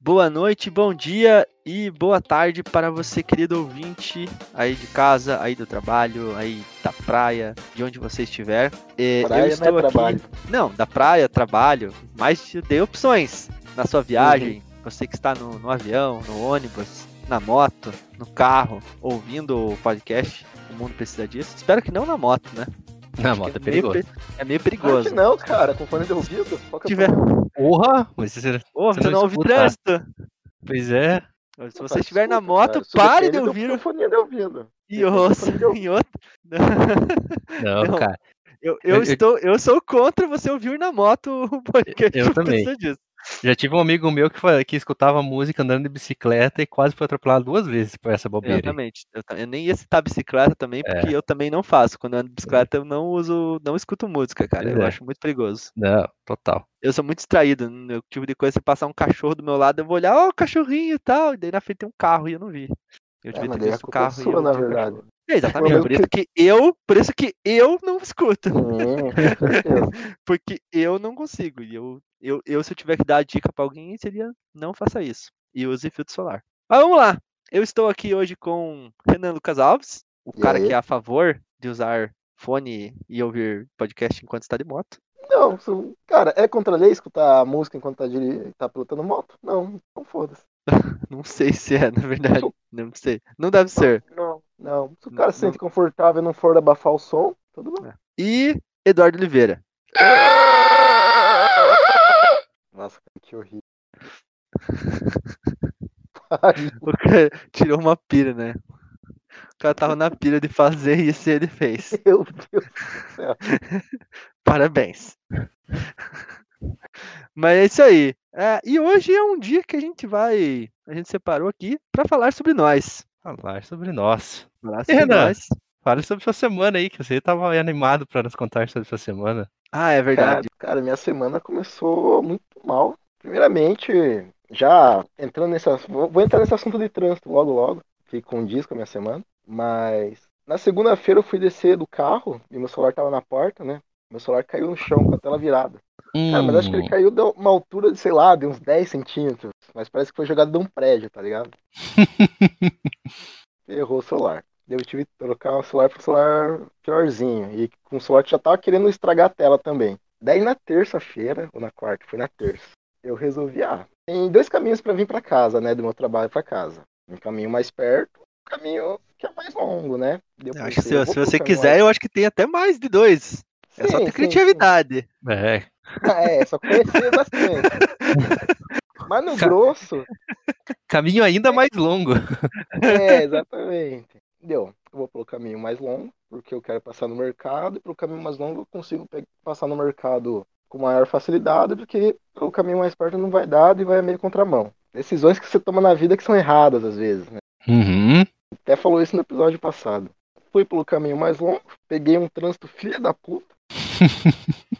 Boa noite, bom dia e boa tarde para você, querido ouvinte, aí de casa, aí do trabalho, aí da praia, de onde você estiver. É, Praia eu estou não é aqui. trabalho. Não, da praia, trabalho, mas te dei opções na sua viagem. Você que está no, no avião, no ônibus, na moto, no carro, ouvindo o podcast. O mundo precisa disso. Espero que não na moto, né? Na Acho moto que é perigoso. meio, é meio Claro perigoso. que não, cara, com fone de ouvido. Qual que Se é o tiver. Porra! Mas você... Ô, Você você não não ouve trânsito. Pois é. Se você estiver na moto, cara, pare de ouvir do fone de ouvido. e ouça em outro. Não, Não. cara. Eu, eu, Eu- eu- estou, eu sou contra você ouvir na moto o podcast. Eu por também. disso. Já tive um amigo meu que, fa- que escutava música andando de bicicleta e quase foi atropelado duas vezes por essa bobeira. Exatamente. Eu, eu nem ia citar bicicleta também, porque eu também não faço. Quando eu ando de bicicleta, eu não uso, não escuto música, cara. Pois Eu é. acho muito perigoso. Não, total. Eu sou muito distraído. O tipo de coisa, se passar um cachorro do meu lado, eu vou olhar, ó, cachorrinho e tal. E daí na frente tem um carro e eu não vi. Eu É, devia mas ter visto o é carro e sua, eu na verdade. cachorro. É, exatamente. Por isso que eu, por isso que eu não escuto. Hum. Porque eu não consigo. E eu, eu, eu, se eu tiver que dar a dica pra alguém, seria não faça isso. E use filtro solar. Mas vamos lá. Eu estou aqui hoje com Renan Lucas Alves, o E cara aí? que é a favor de usar fone e ouvir podcast enquanto está de moto. Não, cara, é contra a lei escutar música enquanto tá, diri... tá pilotando moto? Não, não foda-se. Não sei se é, na verdade. Não sei. Não deve ser. Não, não. Se o Não, cara se não. sente confortável e não for abafar o som, tudo bem. E Eduardo Oliveira. Nossa, que horrível. O cara tirou uma pira, né? O cara tava na pira de fazer isso e ele fez. Meu Deus do céu. Parabéns. Mas é isso aí. É, e hoje é um dia que a gente vai. A gente separou aqui para falar sobre nós. Falar sobre nós. Falar E, sobre Renan? nós. Fale sobre sua semana aí, que você tava animado pra nos contar sobre sua semana. Ah, é Cara, verdade. cara, minha semana começou muito mal. Primeiramente, já entrando nesse assunto, vou vou entrar nesse assunto de trânsito logo logo, que condiz com a minha semana. Mas na segunda-feira eu fui descer do carro e meu celular tava na porta, né? Meu celular caiu no chão com a tela virada. Cara, mas acho que ele Hum, caiu de uma altura de, sei lá, de uns 10 centímetros. Mas parece que foi jogado de um prédio, tá ligado? Errou o celular. Eu tive que trocar o celular pro celular piorzinho. E com o celular que já tava querendo estragar a tela também. Daí na terça-feira, ou na quarta, foi na terça, eu resolvi, ah, tem dois caminhos pra vir pra casa, né? Do meu trabalho pra casa. Um caminho mais perto, um caminho que é mais longo, né? Eu acho que se, se você quiser, mais- eu acho que tem até mais de dois. É só Sim, ter sim, criatividade. é, sim. Ah, é, só conhecer bastante. Mas no grosso, caminho ainda mais longo. É, exatamente. Deu. Eu vou pelo caminho mais longo, porque eu quero passar no mercado, e pelo caminho mais longo eu consigo passar no mercado com maior facilidade, porque o caminho mais perto não vai dar e vai meio contramão. Decisões que você toma na vida que são erradas às vezes, né? Uhum. Até falou isso no episódio passado. Fui pelo caminho mais longo, peguei um trânsito filha da puta.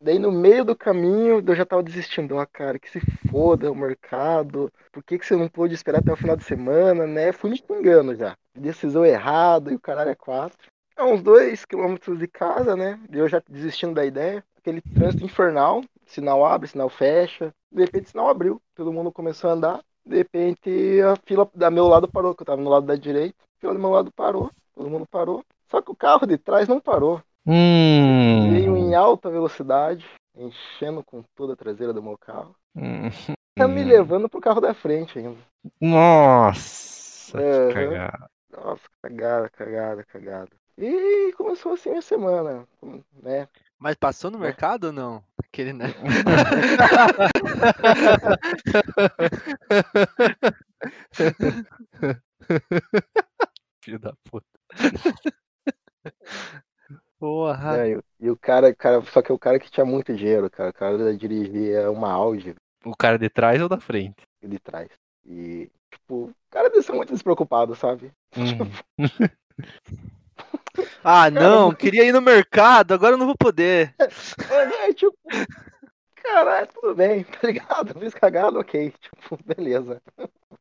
Daí no meio do caminho eu já tava desistindo. Ah, cara, que se foda o mercado. Por que, que você não pôde esperar até o final de semana, né? Fui me xingando já. Decisão errada e o caralho é quatro. A uns dois quilômetros de casa, né? Eu já desistindo da ideia. Aquele trânsito infernal. Sinal abre, sinal fecha. De repente sinal abriu. Todo mundo começou a andar. De repente a fila da meu lado parou, que eu tava no lado da direita. A fila do meu lado parou. Todo mundo parou. Só que o carro de trás não parou. Veio Hum. em alta velocidade, enchendo com toda a traseira do meu carro. Hum. Tá me levando pro carro da frente ainda. Nossa, que cagada. Nossa, cagada, cagada, cagada. E começou assim a semana, né? Mas passou no mercado ou não? Aquele, né? Filho da puta. Porra. É, e, e o cara, cara, só que o cara que tinha muito dinheiro, cara. O cara dirigia uma Audi O cara de trás ou da frente? de trás. E, tipo, o cara deve ser muito despreocupado, sabe? Uhum. Ah, não, queria ir no mercado, agora eu não vou poder. É, é, tipo, caralho, tudo bem, tá ligado? Fiz cagada, ok. Tipo, beleza.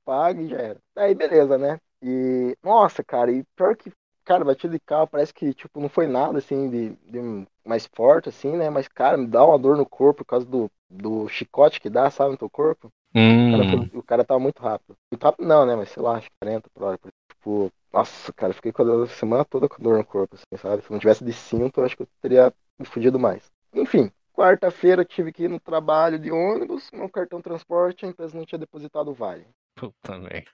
Paga e já era. Aí, beleza, né? E, nossa, cara, e pior que cara, batida de carro parece que, tipo, não foi nada, assim, de, de mais forte, assim, né? Mas, cara, me dá uma dor no corpo por causa do, do chicote que dá, sabe, no teu corpo. O cara, Hum, foi- o cara tava muito rápido. Muito rápido não, né? Mas sei lá, acho que 40 por hora. Tipo, nossa, cara, fiquei com a dor- a semana toda com dor no corpo, assim, sabe? Se não tivesse de cinto, eu acho que eu teria me fudido mais. Enfim, quarta-feira tive que ir no trabalho de ônibus, meu cartão transporte, a empresa não tinha depositado o vale. puta merda.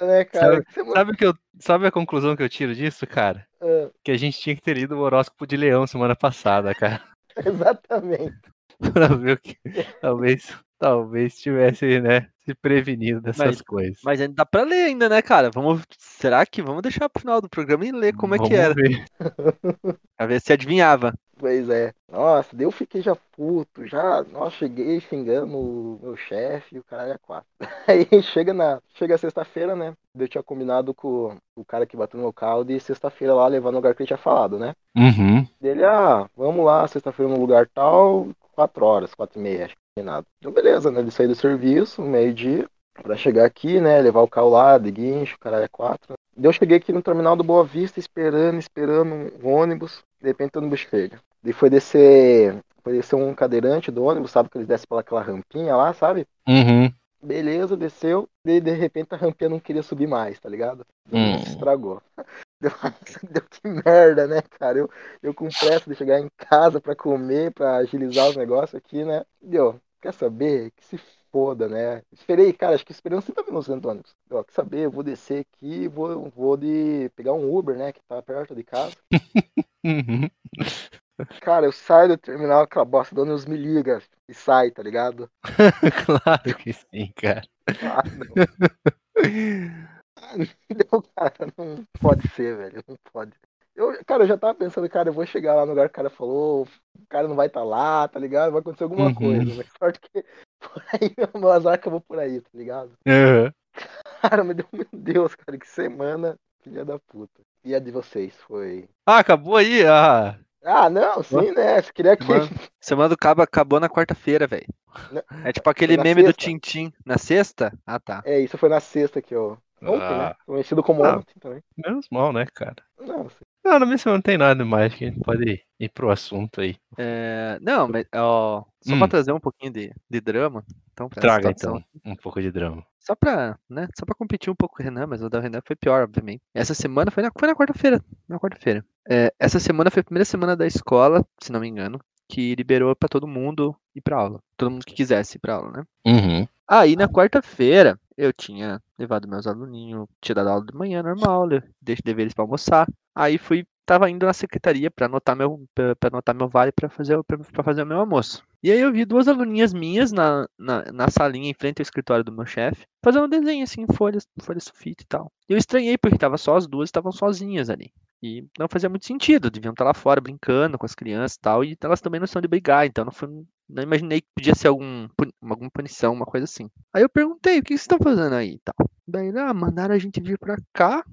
Né, cara? Que semana... Sabe, que eu, sabe a conclusão que eu tiro disso, cara? Ah, Que a gente tinha que ter lido o horóscopo de leão semana passada, cara. exatamente. pra ver o que. Talvez, talvez tivesse, né, se prevenido dessas Mas- coisas. Mas ainda dá pra ler ainda, né, cara? Vamos. Será que vamos deixar pro final do programa e ler como é que Vamos era? ver. Pra ver se adivinhava. Pois é. Nossa, daí eu fiquei já puto, já, nossa, cheguei xingando o meu chefe e o caralho é quatro. Aí chega na, chega sexta-feira, né? Eu tinha combinado com o cara que bateu no meu carro de sexta-feira lá levar no lugar que ele tinha falado, né? Uhum. Dele, ah, vamos lá, sexta-feira no lugar tal, quatro horas, quatro e meia, acho que combinado. Então beleza, né? Ele saiu do serviço, meio-dia, pra chegar aqui, né? Levar o carro lá, de guincho, caralho é quatro. Eu cheguei aqui no terminal do Boa Vista, esperando, esperando um ônibus. De repente o ônibus chega. Daí foi descer, foi descer um cadeirante do ônibus, sabe? Que eles descem pelaquela rampinha lá, sabe? Uhum. Beleza, desceu. Daí de repente a rampinha não queria subir mais, tá ligado? Hum. Se estragou. Deu, deu que merda, né, cara? Eu, eu com pressa de chegar em casa pra comer, pra agilizar os negócios aqui, né? Deu, quer saber? Que se foda, né? Esperei, cara, acho que esperei uns 30 minutos dentro do ônibus. Deu, quer saber? Eu vou descer aqui, vou, vou de pegar um Uber, né? Que tá perto de casa. Cara, eu saio do terminal, aquela bosta do ônibus me liga e sai, tá ligado? claro que sim, cara. Ah, não. Não, cara, não pode ser, velho. Não pode. Eu, cara, eu já tava pensando, cara, eu vou chegar lá no lugar que o cara falou, o cara não vai estar lá, tá ligado? Vai acontecer alguma Uhum. coisa. Mas sorte que por aí, meu azar acabou por aí, tá ligado? Uhum. Cara, meu Deus, meu Deus, cara, que semana, filha da puta. E a de vocês foi. Ah, acabou aí? Ah, Ah, não, sim, né? Você queria que. Semana, semana do Cabo acabou na quarta-feira, velho. É tipo aquele meme do sexta. Tintim. Na sexta? Ah, tá. É, isso foi na sexta que eu. Ontem, né? Ah. Conhecido como Ah. ontem também. menos mal, né, cara? Não, sim. Não, na minha semana não tem nada mais que a gente pode ir pro assunto aí. É, não, mas ó, só Hum. pra trazer um pouquinho de, de drama. Então, Traga situação. então um pouco de drama. Só pra, né? Só pra competir um pouco com o Renan, mas o da Renan foi pior, obviamente. Essa semana foi na, foi na quarta-feira. Na quarta-feira. É, essa semana foi a primeira semana da escola, se não me engano, que liberou pra todo mundo ir pra aula. Todo mundo que quisesse ir pra aula, né? Uhum. Aí na quarta-feira eu tinha levado meus aluninhos, tinha dado aula de manhã normal, deixei deveres pra almoçar. Aí fui, tava indo na secretaria pra anotar meu, pra anotar meu vale pra fazer, pra fazer o meu almoço. E aí eu vi duas aluninhas minhas na, na, na salinha em frente ao escritório do meu chefe, fazendo um desenho assim, folhas, folhas sulfite e tal. Eu estranhei porque tava só as duas, estavam sozinhas ali. E não fazia muito sentido, deviam estar lá fora brincando com as crianças e tal, e elas também não são de brigar, então não foi, não imaginei que podia ser algum, alguma punição, uma coisa assim. Aí eu perguntei, o que vocês estão fazendo aí e tal? Daí, ah, mandaram a gente vir pra cá,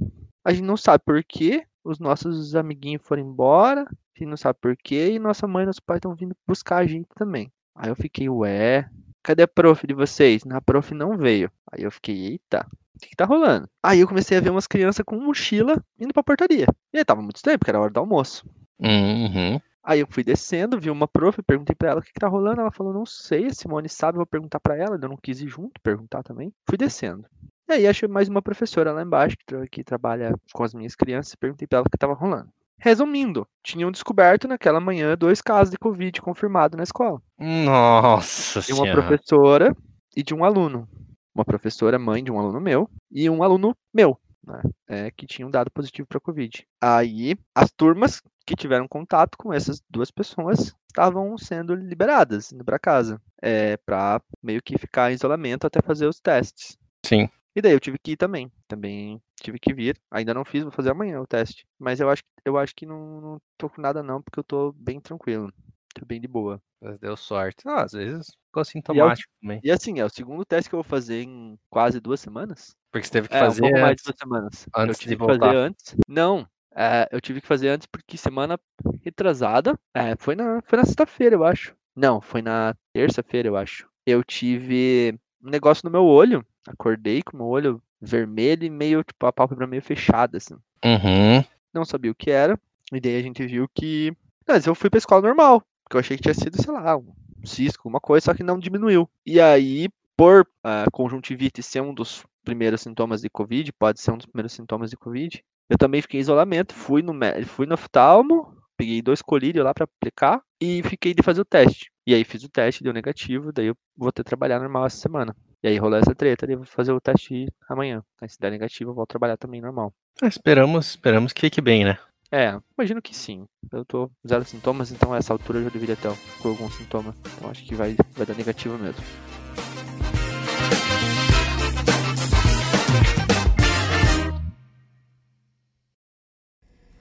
a gente não sabe por quê, os nossos amiguinhos foram embora, gente não sabe por quê, e nossa mãe e nosso pai estão vindo buscar a gente também. Aí eu fiquei, ué, cadê a prof de vocês? A prof não veio. Aí eu fiquei, eita, o que, que tá rolando? Aí eu comecei a ver umas crianças com mochila indo pra portaria. E aí tava muito estranho, porque era hora do almoço. Uhum. Aí eu fui descendo, vi uma prof, perguntei pra ela o que, que tá rolando. Ela falou, não sei, a Simone sabe, vou perguntar pra ela. Eu não quis ir junto, perguntar também. Fui descendo. E aí achei mais uma professora lá embaixo que, tra- que trabalha com as minhas crianças e perguntei pra ela o que tava rolando. Resumindo, tinham descoberto naquela manhã dois casos de Covid confirmados na escola. Nossa De uma senhora. professora e de um aluno. Uma professora, mãe de um aluno meu, e um aluno meu, né? é, que tinham dado positivo para Covid. Aí, as turmas que tiveram contato com essas duas pessoas estavam sendo liberadas, indo para casa, é, para meio que ficar em isolamento até fazer os testes. Sim. E daí eu tive que ir também. Também tive que vir. Ainda não fiz, vou fazer amanhã o teste. Mas eu acho, eu acho que não, não tô com nada não, porque eu tô bem tranquilo. Tô bem de boa. Mas deu sorte. Ah, às vezes ficou sintomático também. E assim, é o segundo teste que eu vou fazer em quase duas semanas. Porque você teve que É, fazer um pouco mais de duas semanas. antes eu de tive que voltar. fazer antes. Não, é, eu tive que fazer antes porque semana retrasada, é, foi na, foi na sexta-feira, eu acho. Não, foi na terça-feira, eu acho. Eu tive um negócio no meu olho. Acordei com o meu olho vermelho e meio, tipo, a pálpebra meio fechada, assim. Uhum. Não sabia o que era. E daí a gente viu que. Mas eu fui pra escola normal. Porque eu achei que tinha sido, sei lá, um cisco, uma coisa, só que não diminuiu. E aí, por a conjuntivite ser um dos primeiros sintomas de Covid, pode ser um dos primeiros sintomas de Covid, eu também fiquei em isolamento, fui no, fui no oftalmo, peguei dois colírios lá pra aplicar e fiquei de fazer o teste. E aí fiz o teste, deu negativo, daí eu vou ter que trabalhar normal essa semana. E aí rolou essa treta, eu vou fazer o teste amanhã. Aí se der negativo, eu volto trabalhar também normal. Ah, Esperamos, esperamos que fique bem, né? É, imagino que sim. Eu tô zero sintomas, então a essa altura eu já deveria ter com algum sintoma. Então acho que vai, vai dar negativo mesmo.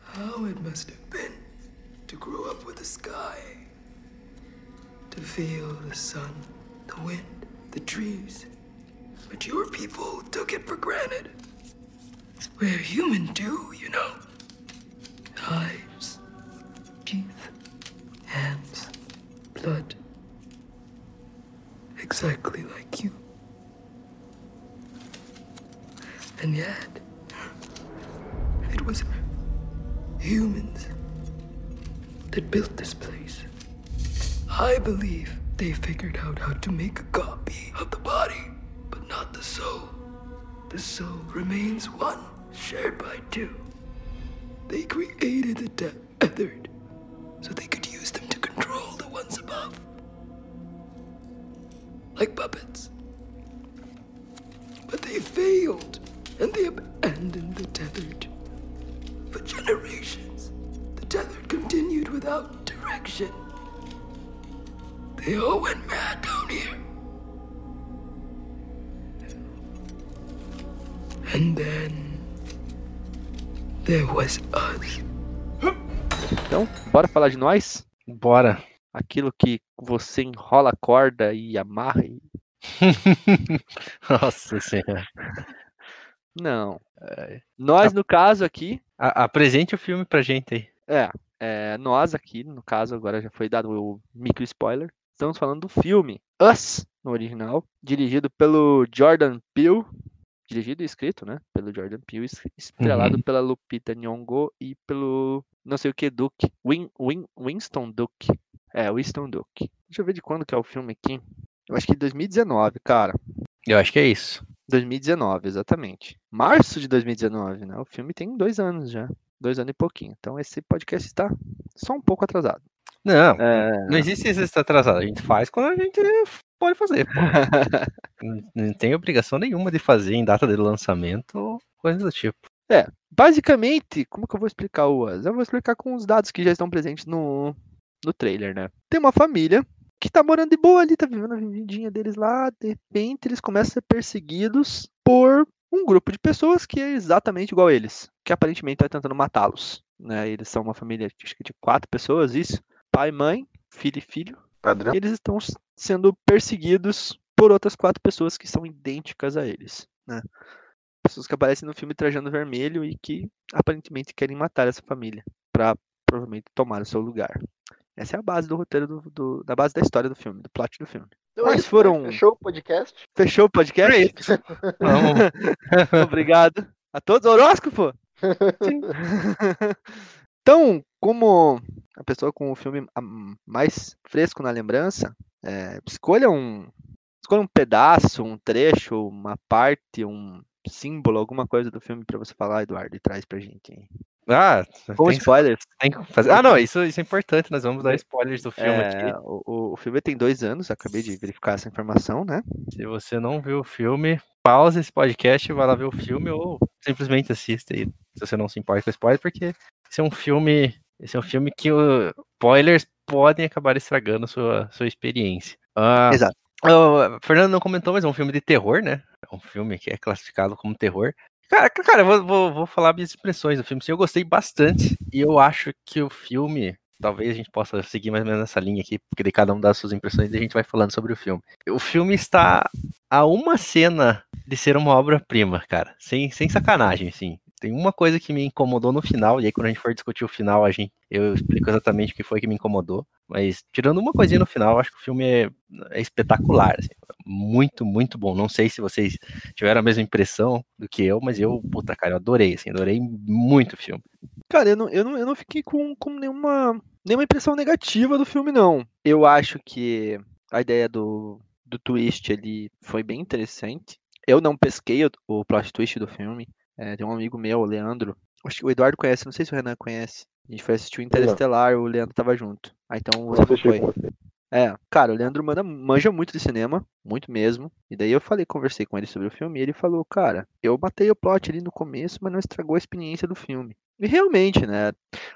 How it must have been to grow up with the sky, to feel the sun, the wind, the trees. But your people took it for granted. We're human too, you know. Eyes, teeth, hands, blood. Nós? Bora. Aquilo que você enrola a corda e amarra e. Nossa senhora. Não. Nós, no caso aqui, A- apresente o filme pra gente aí. é, é, nós aqui, no caso, agora já foi dado o micro spoiler. Estamos falando do filme Us, no original, dirigido pelo Jordan Peele. Dirigido e escrito, né? Pelo Jordan Peele, es- estrelado Uhum. pela Lupita Nyong'o e pelo não sei o que Duke, Win, Win, Winston Duke. É, Winston Duke. Deixa eu ver de quando que é o filme aqui. Eu acho que 2019, cara. Eu acho que é isso. 2019, exatamente. Março de 2019, né? O filme tem dois anos já. Dois anos e pouquinho. Então esse podcast está só um pouco atrasado. Não, É, não existe esse atrasado. A gente faz quando a gente pode fazer. não tem obrigação nenhuma de fazer em data de lançamento ou coisa do tipo. Basicamente, como que eu vou explicar o Us? Eu vou explicar com os dados que já estão presentes no, no trailer, né? Tem uma família que tá morando de boa ali, tá vivendo a vidinha deles lá, de repente eles começam a ser perseguidos por um grupo de pessoas que é exatamente igual a eles, que aparentemente tá tentando matá-los, né? Eles são uma família, acho que de quatro pessoas, isso, pai, mãe, filho e filho, Padrão. eles estão sendo perseguidos por outras quatro pessoas que são idênticas a eles, né? Pessoas que aparecem no filme trajando vermelho e que aparentemente querem matar essa família para provavelmente tomar o seu lugar. Essa é a base do roteiro do, do- da base da história do filme, do plot do filme. Então Mas é isso, foram- né? Fechou o podcast? Fechou o podcast? Vamos. Obrigado a todos. Horóscopo! então, como a pessoa com o filme ah, mais fresco na lembrança, é, escolha um escolha um pedaço, um trecho, uma parte, um símbolo, alguma coisa do filme para você falar, Eduardo, e traz pra gente. aí. Ah, Com tem, spoilers. tem que fazer. Ah, não, isso, isso é importante. Nós vamos dar spoilers do filme É, aqui. o, o- o filme tem dois anos, acabei de verificar essa informação, né? Se você não viu o filme, pausa esse podcast, vai lá ver o filme ou simplesmente assista aí, se você não se importa com spoiler, porque esse é um filme, esse é um filme que os spoilers podem acabar estragando sua sua experiência. Ah, Exato. O Fernando não comentou, mas é um filme de terror, né? É um filme que é classificado como terror. Cara, cara, eu vou, vou, vou falar minhas impressões do filme. Sim, eu gostei bastante e eu acho que o filme, talvez a gente possa seguir mais ou menos nessa linha aqui, porque daí cada um dá as suas impressões e a gente vai falando sobre o filme. O filme está a uma cena de ser uma obra-prima, cara. Sem, sem sacanagem, assim. Tem uma coisa que me incomodou no final, e aí quando a gente for discutir o final, a gente, eu explico exatamente o que foi que me incomodou. Mas tirando uma coisinha no final, acho que o filme é, é espetacular. Assim, muito, muito bom. Não sei se vocês tiveram a mesma impressão do que eu, mas eu, puta, cara, eu adorei, assim, adorei muito o filme. Cara, eu não, eu não, eu não fiquei com, com nenhuma, nenhuma impressão negativa do filme, não. Eu acho que a ideia do, do twist ali foi bem interessante. Eu não pesquei o, o plot twist do filme. É, tem um amigo meu, o Leandro. Acho que o Eduardo conhece, não sei se o Renan conhece. A gente foi assistir o Interestelar, o Leandro tava junto. Ah, então você não foi. É, cara, o Leandro manda, manja muito de cinema, muito mesmo. E daí eu falei, conversei com ele sobre o filme e ele falou, cara, eu matei o plot ali no começo, mas não estragou a experiência do filme. E realmente, né?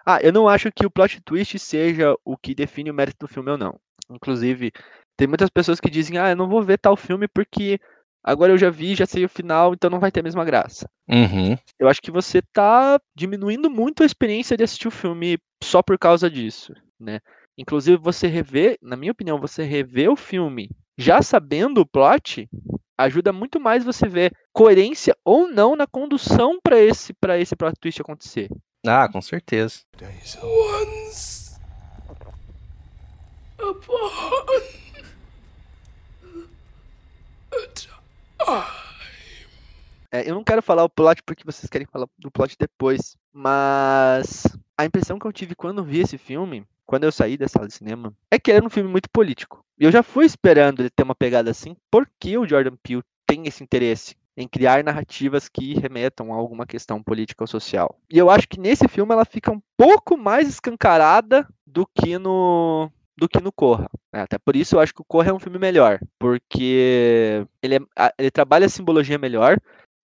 Ah, eu não acho que o plot twist seja o que define o mérito do filme ou não. Inclusive, tem muitas pessoas que dizem, ah, eu não vou ver tal filme porque agora eu já vi, já sei o final, então não vai ter a mesma graça. Uhum. Eu acho que você tá diminuindo muito a experiência de assistir o filme só por causa disso, né? Inclusive, você rever, na minha opinião, você rever o filme já sabendo o plot, ajuda muito mais você ver coerência ou não na condução para esse para esse plot twist acontecer. Ah, com certeza. Once upon a time. É, eu não quero falar o plot porque vocês querem falar do plot depois, mas a impressão que eu tive quando vi esse filme quando eu saí da sala de cinema, é que era um filme muito político. E eu já fui esperando ele ter uma pegada assim, porque o Jordan Peele tem esse interesse em criar narrativas que remetam a alguma questão política ou social. E eu acho que nesse filme ela fica um pouco mais escancarada do que no do que no Corra. É, até por isso eu acho que o Corra é um filme melhor, porque ele, é, ele trabalha a simbologia melhor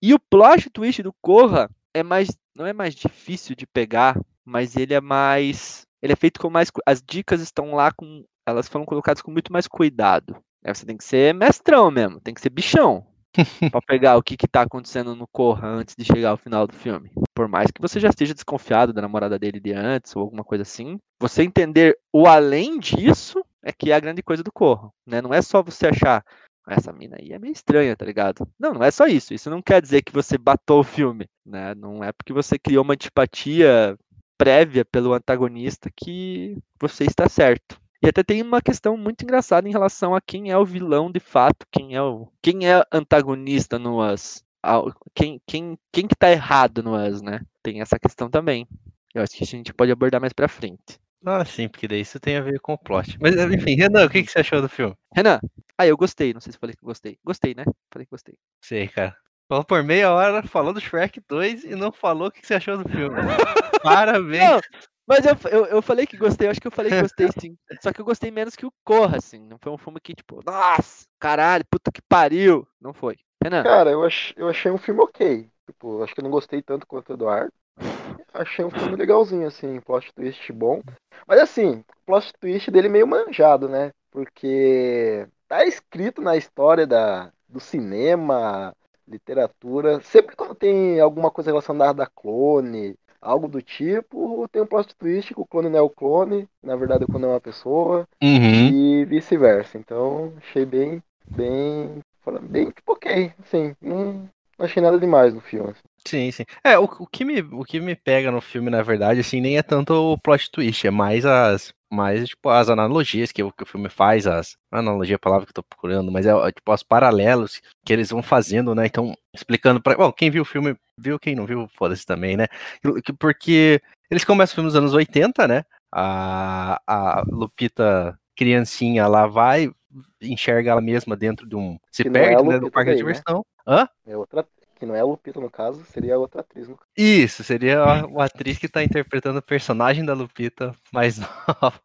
e o plot twist do Corra é mais não é mais difícil de pegar, mas ele é mais ele é feito com mais. As dicas estão lá com. Elas foram colocadas com muito mais cuidado. Aí você tem que ser mestrão mesmo, tem que ser bichão. para pegar o que, que tá acontecendo no Corra antes de chegar ao final do filme. Por mais que você já esteja desconfiado da namorada dele de antes ou alguma coisa assim, você entender o além disso é que é a grande coisa do Corra. Né? Não é só você achar, essa mina aí é meio estranha, tá ligado? Não, não é só isso. Isso não quer dizer que você batou o filme, né? Não é porque você criou uma antipatia prévia pelo antagonista que você está certo. E até tem uma questão muito engraçada em relação a quem é o vilão de fato, quem é o quem é antagonista no Us. Quem, quem, quem que tá errado no Us, né? Tem essa questão também. Eu acho que a gente pode abordar mais pra frente. Ah, sim, porque daí isso tem a ver com o plot. Mas, enfim, Renan, o que, que você achou do filme? Renan, ah, eu gostei. Não sei se falei que gostei. Gostei, né? Falei que gostei. Sei, cara. Falou por meia hora, falou do Shrek 2 e não falou o que você achou do filme. Parabéns. Não, mas eu, eu, eu falei que gostei, eu acho que eu falei que gostei sim. Só que eu gostei menos que o Corra, assim. Não foi um filme que, tipo, nossa, caralho, puta que pariu. Não foi. Renan. Cara, eu, ach, eu achei um filme ok. Tipo, acho que eu não gostei tanto quanto o Eduardo. Achei um filme legalzinho, assim, plot twist bom. Mas assim, o plot twist dele meio manjado, né? Porque tá escrito na história da, do cinema, literatura. Sempre quando tem alguma coisa relacionada a clone, algo do tipo, tem um plot twist que o clone não é o clone, na verdade o clone é uma pessoa, uhum. e vice-versa. Então, achei bem, bem, bem tipo ok, assim, não, não achei nada demais no filme. Assim. Sim, sim. É, o, o, que me, o que me pega no filme, na verdade, assim, nem é tanto o plot twist, é mais as, mais, tipo, as analogias que, que o filme faz, as, analogia é a palavra que eu tô procurando, mas é, tipo, os paralelos que eles vão fazendo, né, então, explicando pra, bom, quem viu o filme, viu, quem não viu, foda-se também, né, porque eles começam o filme nos anos 80, né, a, a Lupita criancinha lá vai, enxerga ela mesma dentro de um, se que perde, é né, no parque de né? diversão. Né? Hã? É outra, que não é a Lupita no caso, seria outra atriz. No... Isso, seria a, atriz que tá interpretando o personagem da Lupita mais nova.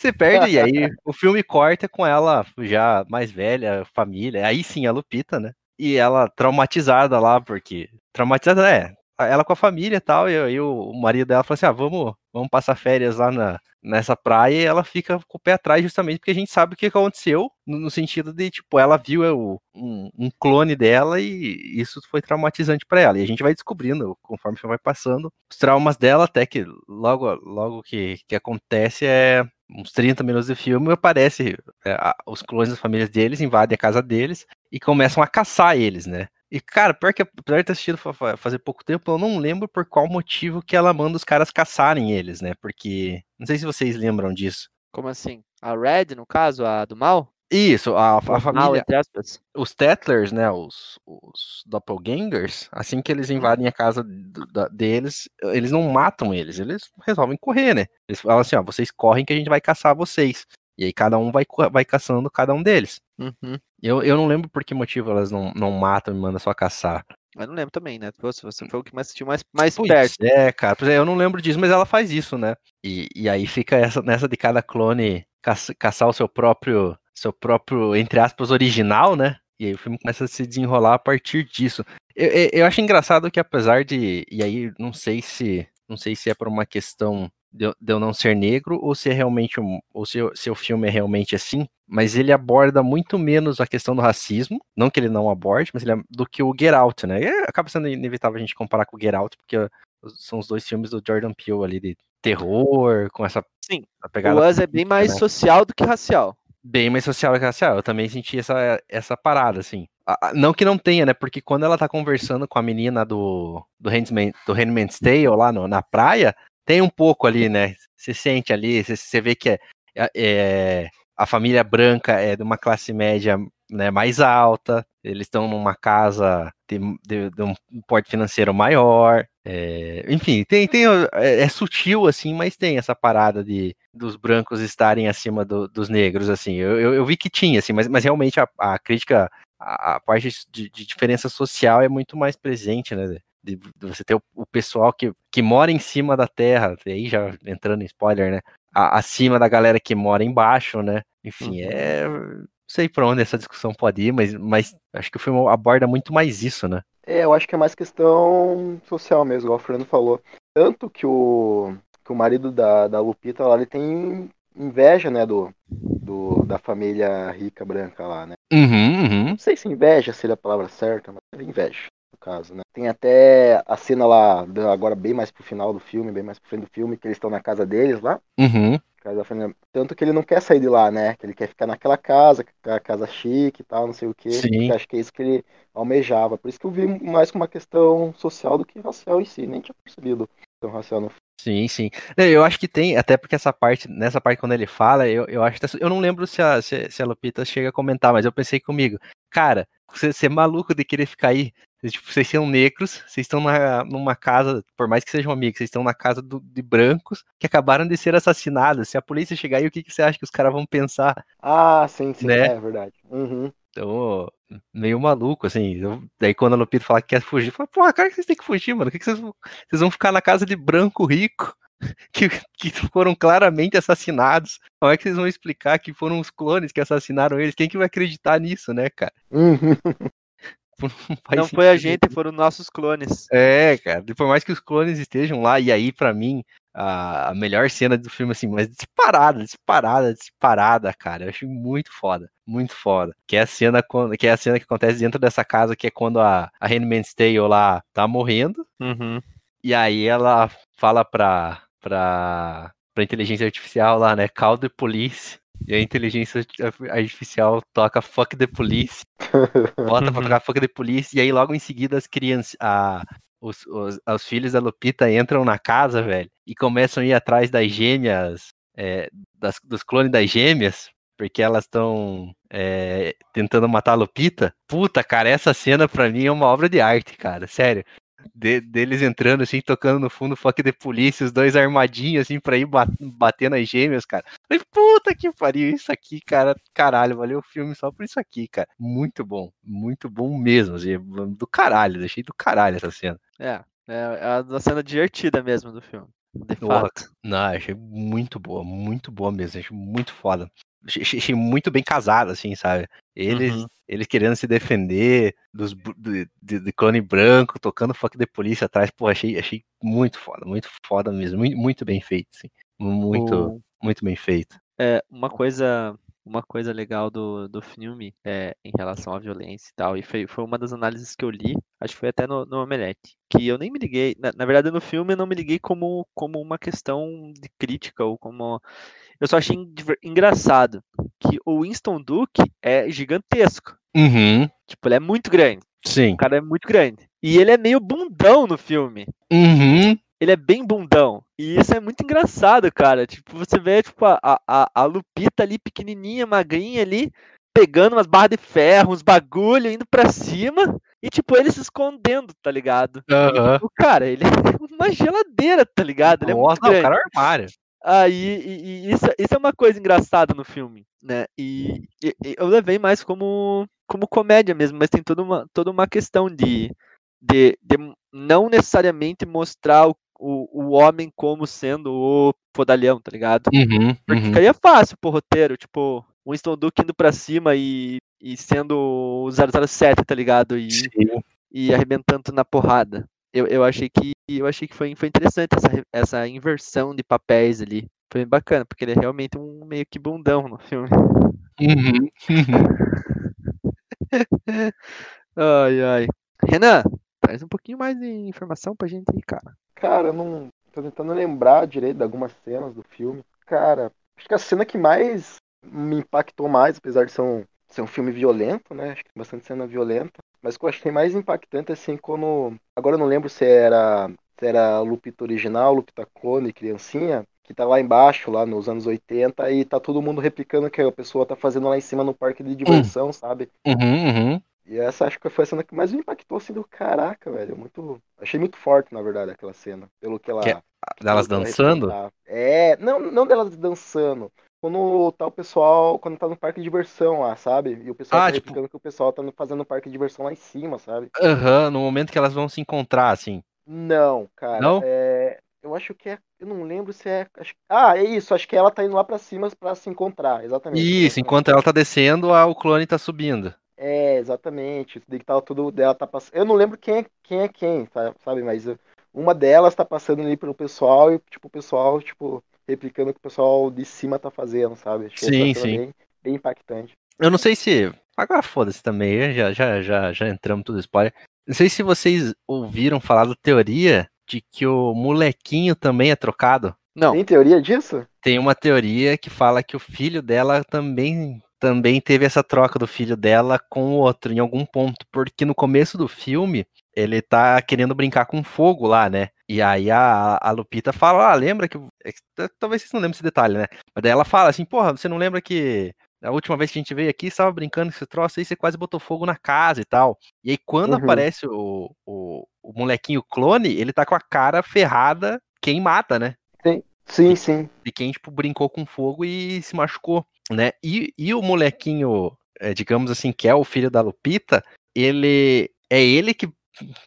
Se perde, e aí o filme corta com ela já mais velha, família, aí sim a Lupita, né? E ela traumatizada lá, porque. Traumatizada é, ela com a família e tal, e aí o, marido dela falou assim: ah, vamos, vamos passar férias lá na, nessa praia, e ela fica com o pé atrás justamente porque a gente sabe o que aconteceu, no, no sentido de, tipo, ela viu o, um, um, clone dela e isso foi traumatizante para ela. E a gente vai descobrindo, conforme vai passando, os traumas dela, até que logo, logo que, que acontece é uns 30 minutos de filme, aparece é, os clones das famílias deles, invadem a casa deles e começam a caçar eles, né? E, cara, pior que apesar de ter assistido fazer pouco tempo, eu não lembro por qual motivo que ela manda os caras caçarem eles, né? Porque. Não sei se vocês lembram disso. Como assim? A Red, no caso, a do mal? Isso, a, a família. Mal. Os Tettlers, né? Os, os doppelgangers, assim que eles invadem a casa da, deles, eles não matam eles, eles resolvem correr, né? Eles falam assim: ó, vocês correm que a gente vai caçar vocês. E aí cada um vai, vai caçando cada um deles. Uhum. Eu, eu não lembro por que motivo elas não, não matam e mandam só caçar. Eu não lembro também, né? Se você foi o que mais assistiu mais, mais Pois perto. é, cara. Pois é, eu não lembro disso, mas ela faz isso, né? E, e aí fica essa, nessa de cada clone caça, caçar o seu próprio, seu próprio, entre aspas, original, né? E aí o filme começa a se desenrolar a partir disso. Eu, eu, eu acho engraçado que apesar de. E aí, não sei se. Não sei se é por uma questão de eu, não ser negro ou se é realmente um, ou se, se o filme é realmente assim, mas ele aborda muito menos a questão do racismo, não que ele não aborde, mas ele é, do que o Get Out, né? E acaba sendo inevitável a gente comparar com o Get Out, porque são os dois filmes do Jordan Peele ali de terror, com essa Sim. a pegada O Us é bem mais né? social do que racial. bem mais social que racial. Eu também senti essa, essa parada, assim. Não que não tenha, né? Porque quando ela tá conversando com a menina do, do, Handmaid, do Handmaid's Tale lá no- na praia, tem um pouco ali, né? Você sente ali, você- vê que é, é- é- a família branca é de uma classe média né, mais alta, eles estão numa casa de, de- de um porte financeiro maior. é, enfim, tem, tem, é, é sutil, assim, mas tem essa parada de dos brancos estarem acima do- dos negros, assim. Eu, eu, eu vi que tinha, assim, mas, mas realmente a, a crítica, a, a parte de, de diferença social é muito mais presente, né? De, de você ter o, o pessoal que, que mora em cima da terra, e aí já entrando em spoiler, né? A- acima da galera que mora embaixo, né? Enfim, Uhum. é. Não sei pra onde essa discussão pode ir, mas, mas acho que o filme aborda muito mais isso, né? É, eu acho que é mais questão social mesmo, igual o Fernando falou. Tanto que o, que o marido da, da Lupita lá, ele tem inveja, né, do, do, da família rica branca lá, né? Uhum, uhum. Não sei se inveja seria a palavra certa, mas inveja, caso, né? Tem até a cena lá, agora bem mais pro final do filme, bem mais pro fim do filme, que eles estão na casa deles lá. Uhum. Tanto que ele não quer sair de lá, né? Que ele quer ficar naquela casa, casa chique e tal, não sei o quê. Sim. Eu acho que é isso que ele almejava. Por isso que eu vi mais como uma questão social do que racial em si. Nem tinha percebido racial no Sim, sim. Não, Eu acho que tem, até porque essa parte, nessa parte quando ele fala, eu, eu acho que, eu não lembro se a, se, se a Lupita chega a comentar, mas eu pensei comigo, cara, você, você é maluco de querer ficar aí, tipo, vocês são negros, vocês estão na, numa casa, por mais que sejam amigos, vocês estão na casa do- de brancos que acabaram de ser assassinados, se a polícia chegar aí, o que, que você acha que os caras vão pensar? Ah, sim, sim, Né? é verdade. Uhum. Então, meio maluco, assim. Eu- daí quando a Lupita fala que quer fugir, fala, porra, cara, que vocês têm que fugir, mano. O que, que vocês, vão- vocês vão ficar na casa de branco rico que, que foram claramente assassinados? Como é que vocês vão explicar que foram os clones que assassinaram eles? Quem que vai acreditar nisso, né, cara? Uhum. Não, Não foi a gente, foram nossos clones. É, cara, por mais que os clones estejam lá, e aí, pra mim, a, melhor cena do filme, assim, mas disparada, disparada, disparada, cara. Eu achei muito foda, muito foda. Que é a cena, quando, que, é a cena que acontece dentro dessa casa, que é quando a, a Handmaid's Tale lá tá morrendo, Uhum. e aí ela fala pra, pra, pra inteligência artificial lá, né, call the police. E a inteligência arti- artificial toca fuck the police bota pra Uhum. tocar Fuck the Police, e aí logo em seguida as crianças, a, os, os, os filhos da Lupita entram na casa, velho, e começam a ir atrás das gêmeas, é, das, dos clones das gêmeas, porque elas estão tentando matar a Lupita. Puta, cara, essa cena pra mim é uma obra de arte, cara, sério. De- deles entrando assim, tocando no fundo Fuck the Police, os dois armadinhos assim pra ir ba- bater nas gêmeas, cara. Falei, puta que pariu, isso aqui, cara, caralho, valeu o filme só por isso aqui, cara. Muito bom, muito bom mesmo, assim, do caralho, deixei do caralho essa cena. É, é é uma cena divertida mesmo do filme. De fato. Não, achei muito boa, muito boa mesmo, achei muito foda. Achei, achei- muito bem casado, assim, sabe? Eles, Uhum. eles querendo se defender dos, de, de, de clone branco, tocando fuck de polícia atrás, pô, achei, achei muito foda, muito foda mesmo, muito, muito bem feito, assim. Muito, O- muito bem feito. É, uma coisa, uma coisa legal do, do filme é, em relação à violência e tal, e foi, foi uma das análises que eu li, acho que foi até no, no Omelete, que eu nem me liguei, na, na verdade no filme eu não me liguei como, como uma questão de crítica, ou como. Eu só achei engraçado que o Winston Duke é gigantesco. Uhum. Tipo, ele é muito grande. Sim. O cara é muito grande. E ele é meio bundão no filme. Uhum. Ele é bem bundão. E isso é muito engraçado, cara. Tipo, você vê, tipo, a, a, a Lupita ali, pequenininha, magrinha ali, pegando umas barras de ferro, uns bagulho, indo pra cima. E, tipo, ele se escondendo, tá ligado? Aham. O cara, ele é uma geladeira, tá ligado? Ele é muito o cara é um armário. Aí, e, e isso, isso é uma coisa engraçada no filme, né? E, e- e eu levei mais como, como comédia mesmo, mas tem toda uma, toda uma questão de, de, de não necessariamente mostrar o, o, o homem como sendo o fodalhão, tá ligado? Uhum, Porque uhum. ficaria fácil pro roteiro, tipo, Winston Duke indo pra cima e, e sendo o 007, tá ligado? E, Sim. e arrebentando na porrada. Eu, eu achei que eu achei que foi, foi interessante essa, essa inversão de papéis ali. Foi bem bacana, porque ele é realmente um meio que bundão no filme. Uhum, uhum. Ai, ai. Renan, traz um pouquinho mais de informação pra gente aí, cara. Cara, eu não. tô tentando lembrar direito de algumas cenas do filme. Cara, acho que a cena que mais me impactou mais, apesar de ser um, ser um filme violento, né? Acho que tem bastante cena violenta. Mas o que eu achei mais impactante, assim, quando. Agora eu não lembro se era. Se era Lupita original, Lupita clone, criancinha, que tá lá embaixo, lá nos anos 80, e tá todo mundo replicando o que a pessoa tá fazendo lá em cima no parque de diversão, sabe? Uhum, uhum. E essa acho que foi a cena que mais me impactou, assim, do caraca, velho. Muito. Achei muito forte, na verdade, aquela cena. Pelo que ela. Que é Delas dançando? É, não, não delas dançando. Quando tá o pessoal, quando tá no parque de diversão lá, sabe? E o pessoal Ah, tá tipo- que o pessoal tá fazendo parque de diversão lá em cima, sabe? Aham, no momento que elas vão se encontrar, assim. Não, cara. Não? É, eu acho que é. Eu não lembro se é. acho- ah, é isso. Acho que ela tá indo lá pra cima pra se encontrar. Exatamente. Isso, enquanto ela tá descendo, a- o clone tá subindo. É, exatamente. Isso daí que tava tudo dela tá passando. Eu não lembro quem é quem, é quem tá- sabe? Mas uh, uma delas tá passando ali pelo pessoal e, tipo, o pessoal, tipo, replicando o que o pessoal de cima tá fazendo, sabe? Achei Sim, sim. Bem, bem impactante. Eu não sei se. Agora foda-se também, já, já, já, já entramos tudo spoiler. Não sei se vocês ouviram falar da teoria de que o molequinho também é trocado. Não, Tem teoria disso? Tem uma teoria que fala que o filho dela também também teve essa troca do filho dela com o outro em algum ponto, porque no começo do filme ele tá querendo brincar com fogo lá, né? E aí a, a Lupita fala, ah, lembra que é talvez vocês não lembrem esse detalhe, né? Mas daí ela fala assim, porra, você não lembra que a última vez que a gente veio aqui, você estava brincando com esse troço aí, você quase botou fogo na casa e tal. E aí quando Uhum. aparece o, o, o molequinho clone, ele tá com a cara ferrada, queimada, né? Sim, sim. de quem, tipo, brincou com fogo e se machucou, né? E, e o molequinho, é, digamos assim, que é o filho da Lupita, ele é ele que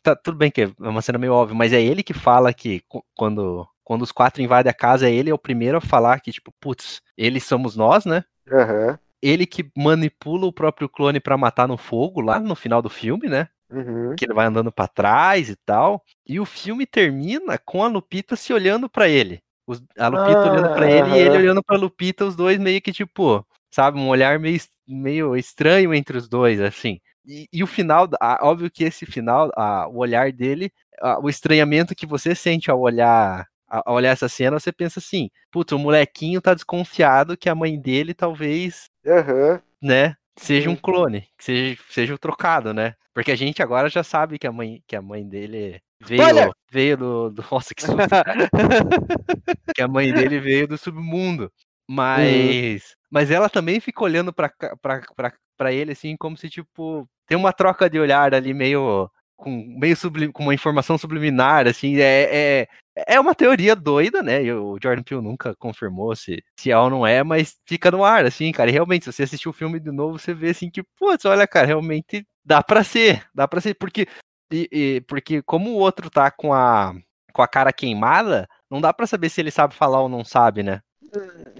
tá tudo bem que é uma cena meio óbvia, mas é ele que fala que quando quando os quatro invadem a casa, ele é o primeiro a falar que tipo, putz, eles somos nós, né? Aham. Ele que manipula o próprio clone pra matar no fogo lá no final do filme, né? Uhum. Que ele vai andando pra trás e tal. E o filme termina com a Lupita se olhando pra ele. Os- a Lupita Ah, olhando pra ele e ele olhando pra Lupita, os dois meio que tipo, sabe, um olhar meio, meio estranho entre os dois, assim. E, e o final, ah, óbvio que esse final, ah, o olhar dele, ah, o estranhamento que você sente ao olhar, ao olhar essa cena, você pensa assim, putz, o molequinho tá desconfiado que a mãe dele talvez Aham. né, seja um clone, que seja, seja o trocado, né? Porque a gente agora já sabe que a mãe, que a mãe dele veio, Spoiler! veio do, do. Nossa, que susto! que a mãe dele veio do submundo. Mas. Mas ela também fica olhando pra, pra, pra, pra ele, assim, como se, tipo, tem uma troca de olhar ali meio. Com, meio sublim, com uma informação subliminar, assim, é, é, é uma teoria doida, né? E o Jordan Peele nunca confirmou se, se é ou não é, mas fica no ar, assim, cara. E realmente, se você assistir o filme de novo, você vê assim que, putz, olha, cara, realmente dá pra ser, dá pra ser, porque, e- e- porque como o outro tá com a, com a cara queimada, não dá pra saber se ele sabe falar ou não sabe, né?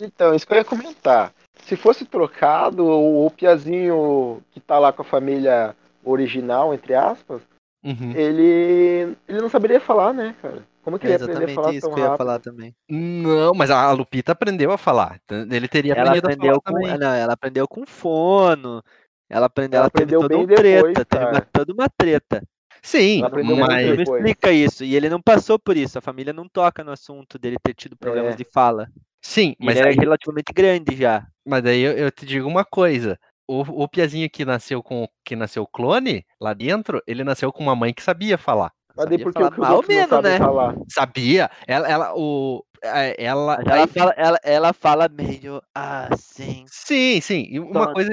Então, isso que eu ia comentar. Se fosse trocado, o, o Piazinho que tá lá com a família original, entre aspas, Uhum. ele. ele não saberia falar, né, cara? Como que é ele ia aprender a falar isso tão que eu ia falar também. Não, mas a Lupita aprendeu a falar. Ele teria Ela aprendido a aprendeu falar com, também. não, ela aprendeu com fono. Ela aprendeu, Ela ela, teve aprendeu toda bem uma treta, depois, teve uma, cara. toda uma treta. Sim, mas explica isso, e ele não passou por isso, a família não toca no assunto dele ter tido problemas É. de fala. sim, E mas ele aí, era relativamente grande já. mas daí eu, eu te digo uma coisa. o, o Piazinho que nasceu com que nasceu clone lá dentro, ele nasceu com uma mãe que sabia falar. Mas daí Sabia por que falar mal menos, né? falar? Sabia? Ela, ela, o, é, ela, ela aí- fala, ela, ela fala meio assim. sim, sim. E uma coisa,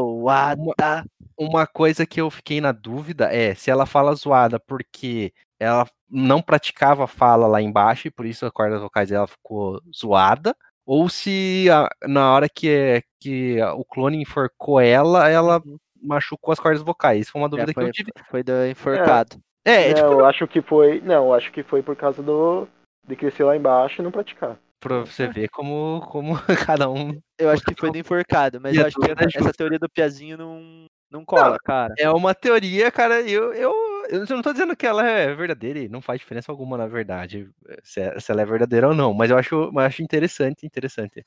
uma. Uma coisa que eu fiquei na dúvida é se ela fala zoada porque ela não praticava a fala lá embaixo e por isso a corda vocais dela ficou zoada, ou se a- na hora que, é- que o clone enforcou ela, ela Uhum. machucou as cordas vocais. Foi uma É, dúvida que foi, eu tive. foi do enforcado. É, é não, tipo, eu acho que foi. Não, eu acho que foi por causa do. De crescer lá embaixo e não praticar. pra você ver como, como cada um Eu acho que foi do enforcado, mas E eu acho que é essa, teoria do Piazinho não, não cola, cara. É uma teoria, cara. Eu, eu, eu não tô dizendo que ela é verdadeira e não faz diferença alguma, na verdade, se, é- se ela é verdadeira ou não. Mas eu acho, mas eu acho interessante, interessante.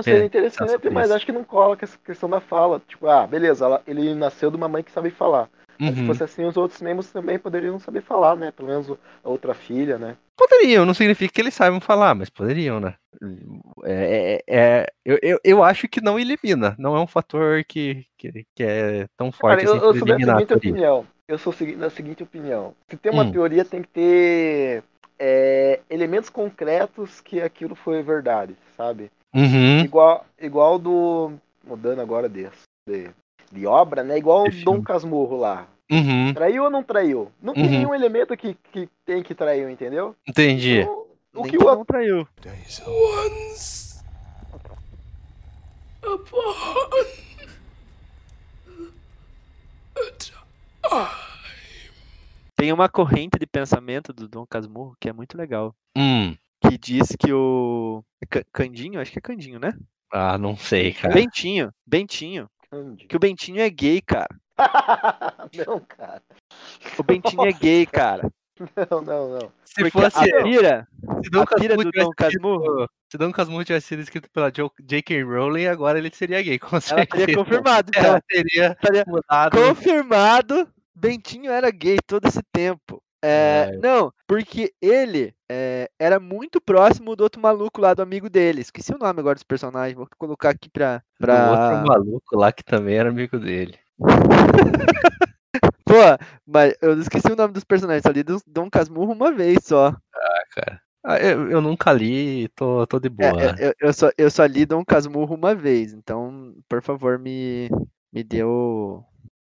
Não, seria É, interessante, mas acho que não cola com essa questão da fala. Tipo, ah, beleza, ela- ele nasceu de uma mãe que sabe falar. Mas se Uhum. fosse assim, os outros membros também poderiam saber falar, né? Pelo menos a outra filha, né? Poderiam, não significa que eles saibam falar, mas poderiam, né? É, é- é- eu, eu, eu acho que não elimina. Não é um fator que, que, que é tão forte Cara, eu, assim eu pra sou da seguinte opinião. Eu sou da seguinte opinião. Se tem uma Hum. teoria, tem que ter é, elementos concretos que aquilo foi verdade, sabe? Uhum. Igual, igual do. Mudando agora de, de, de obra, né? Igual o Dom filme. Casmurro lá. Uhum. Traiu ou não traiu? Não tem Uhum. nenhum elemento que, que tem que traiu, entendeu? Entendi. Então, o Nem que que o não traiu. Once upon a time. Tem uma corrente de pensamento do Dom Casmurro que é muito legal. Hum. Que diz que o. é Ca- Candinho? Acho que é Candinho, né? Ah, não sei, cara. Bentinho. Bentinho. Candy. Que o Bentinho é gay, cara. não, cara. O Bentinho é gay, cara. Não, não, não. Se Porque fosse. a pira, Se Dom a pira Casmurro do Dom Casmurro, se Dom Casmurro tivesse sido escrito pela J.K. Rowling, agora ele seria gay, com ela certeza. teria confirmado, Ela cara. teria Estaria mudado. confirmado. Bentinho era gay todo esse tempo. É, É. Não, porque ele é, era muito próximo do outro maluco lá, do amigo dele. Esqueci o nome agora dos personagens. Vou colocar aqui pra. Do pra... outro maluco lá que também era amigo dele. Pô, mas eu esqueci o nome dos personagens. Só li do Dom Casmurro uma vez só. Ah, cara. Ah, eu, eu nunca li tô, tô de É, boa. é, eu, eu só, eu só li Dom Casmurro uma vez. Então, por favor, me, me dê o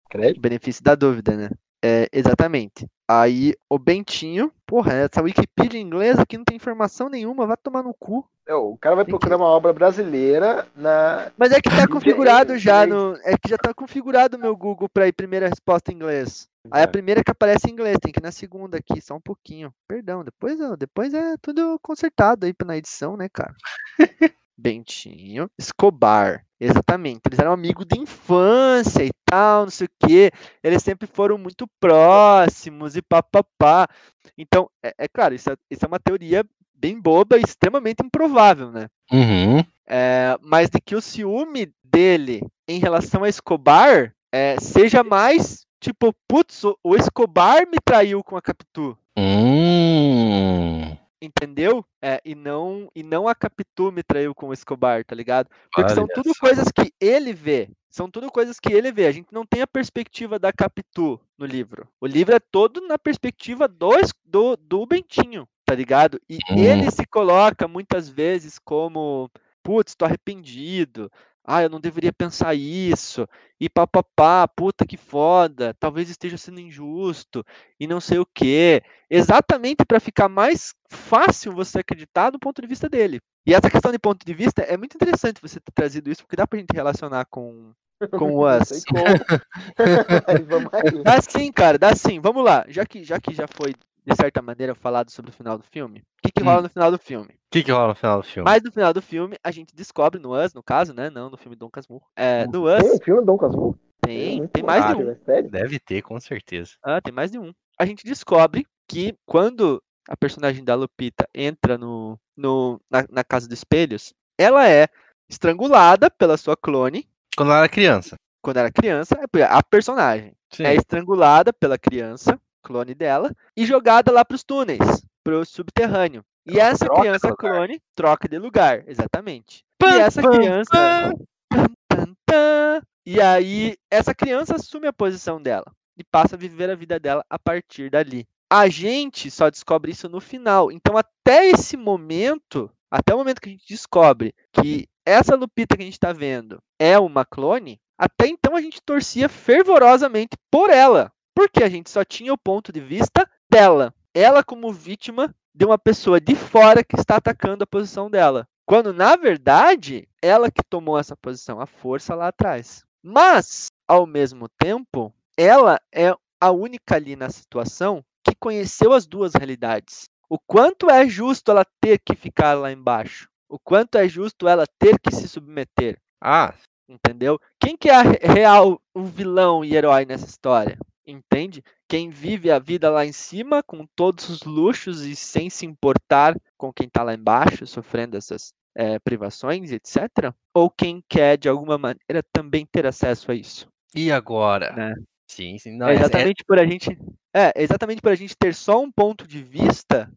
Crédito? benefício da dúvida, né? É, exatamente. Aí, o Bentinho, porra, essa Wikipedia em inglês aqui não tem informação nenhuma, vai tomar no cu. É, o cara vai procurar uma obra brasileira na. Mas é que tá configurado já no. É que já tá configurado o meu Google pra ir primeira resposta em inglês. Aí a É. primeira que aparece em inglês, tem que ir na segunda aqui, só um pouquinho. Perdão, depois, depois é tudo consertado aí na edição, né, cara? Bentinho Escobar. Exatamente. Eles eram amigos de infância e tal, não sei o quê. Eles sempre foram muito próximos e papapá. Então, é, é claro, isso é, isso é uma teoria bem boba e extremamente improvável, né? Uhum. É, mas de que o ciúme dele em relação a Escobar é, seja mais tipo, putz, o, o Escobar me traiu com a Capitu, Hum. Entendeu? É, e não e não a Capitu me traiu com o Escobar, tá ligado? Porque são Olha tudo só. coisas que ele vê. São tudo coisas que ele vê. A gente não tem a perspectiva da Capitu no livro. O livro é todo na perspectiva do, do, do Bentinho, tá ligado? E Hum. ele se coloca muitas vezes como, putz, tô arrependido. Ah, eu não deveria pensar isso. E papapá, puta que foda. Talvez esteja sendo injusto. E não sei o quê. Exatamente para ficar mais fácil você acreditar do ponto de vista dele. E essa questão de ponto de vista é muito interessante você ter trazido isso, porque dá pra gente relacionar com, com o Não Us. Dá sim, cara, dá sim. Vamos lá. Já que, já que já foi, de certa maneira, falado sobre o final do filme, o que, que Hum. rola no final do filme? O que, que rola no final do filme? Mas no final do filme, a gente descobre no Us, no caso, né? Não no filme Dom Casmurro. É, no Tem Us um filme do Dom Casmurro? tem, Muito tem mais de massa, um. né? Deve ter, com certeza. Ah, tem mais de um. A gente descobre que quando a personagem da Lupita entra no, no, na, na Casa dos Espelhos, ela é estrangulada pela sua clone Quando ela era criança. quando era criança. é A personagem Sim. é estrangulada pela criança, clone dela, e jogada lá para os túneis, para o subterrâneo. E essa criança clone troca de lugar, exatamente. Pam, e essa pam, criança. E aí, essa criança assume a posição dela e passa a viver a vida dela a partir dali. A gente só descobre isso no final. Então, até esse momento, até o momento que a gente descobre que essa Lupita que a gente está vendo é uma clone, até então a gente torcia fervorosamente por ela, porque a gente só tinha o ponto de vista dela. Ela como vítima de uma pessoa de fora que está atacando a posição dela. Quando, na verdade, ela que tomou essa posição, a força lá atrás. Mas, ao mesmo tempo, ela é a única ali na situação que conheceu as duas realidades. O quanto é justo ela ter que ficar lá embaixo? O quanto é justo ela ter que se submeter? Ah, Entendeu? Quem que é real o vilão e herói nessa história? Entende? Quem vive a vida lá em cima com todos os luxos e sem se importar com quem tá lá embaixo, sofrendo essas eh, privações, etc. Ou quem quer de alguma maneira também ter acesso a isso? e agora? Né? Sim, sim. Não, é é- exatamente por a gente. É, exatamente por a gente ter só um ponto de vista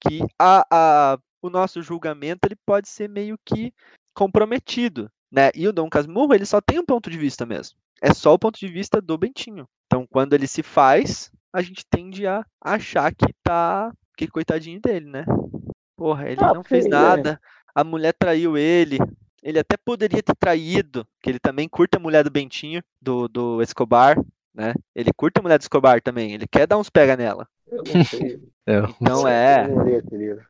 que a, a, o nosso julgamento ele pode ser meio que comprometido. Né? E o Dom Casmurro ele só tem um ponto de vista mesmo. É só o ponto de vista do Bentinho. Então, quando ele se faz, a gente tende a achar que tá. Que coitadinho dele, né? Porra, ele Ah, não fez é. nada. A mulher traiu ele. Ele até poderia ter traído, que ele também curte a mulher do Bentinho, do, do Escobar, né? Ele curte a mulher do Escobar também. Ele quer dar uns pega nela. Eu não sei. Eu- Então é, Eu esse livro.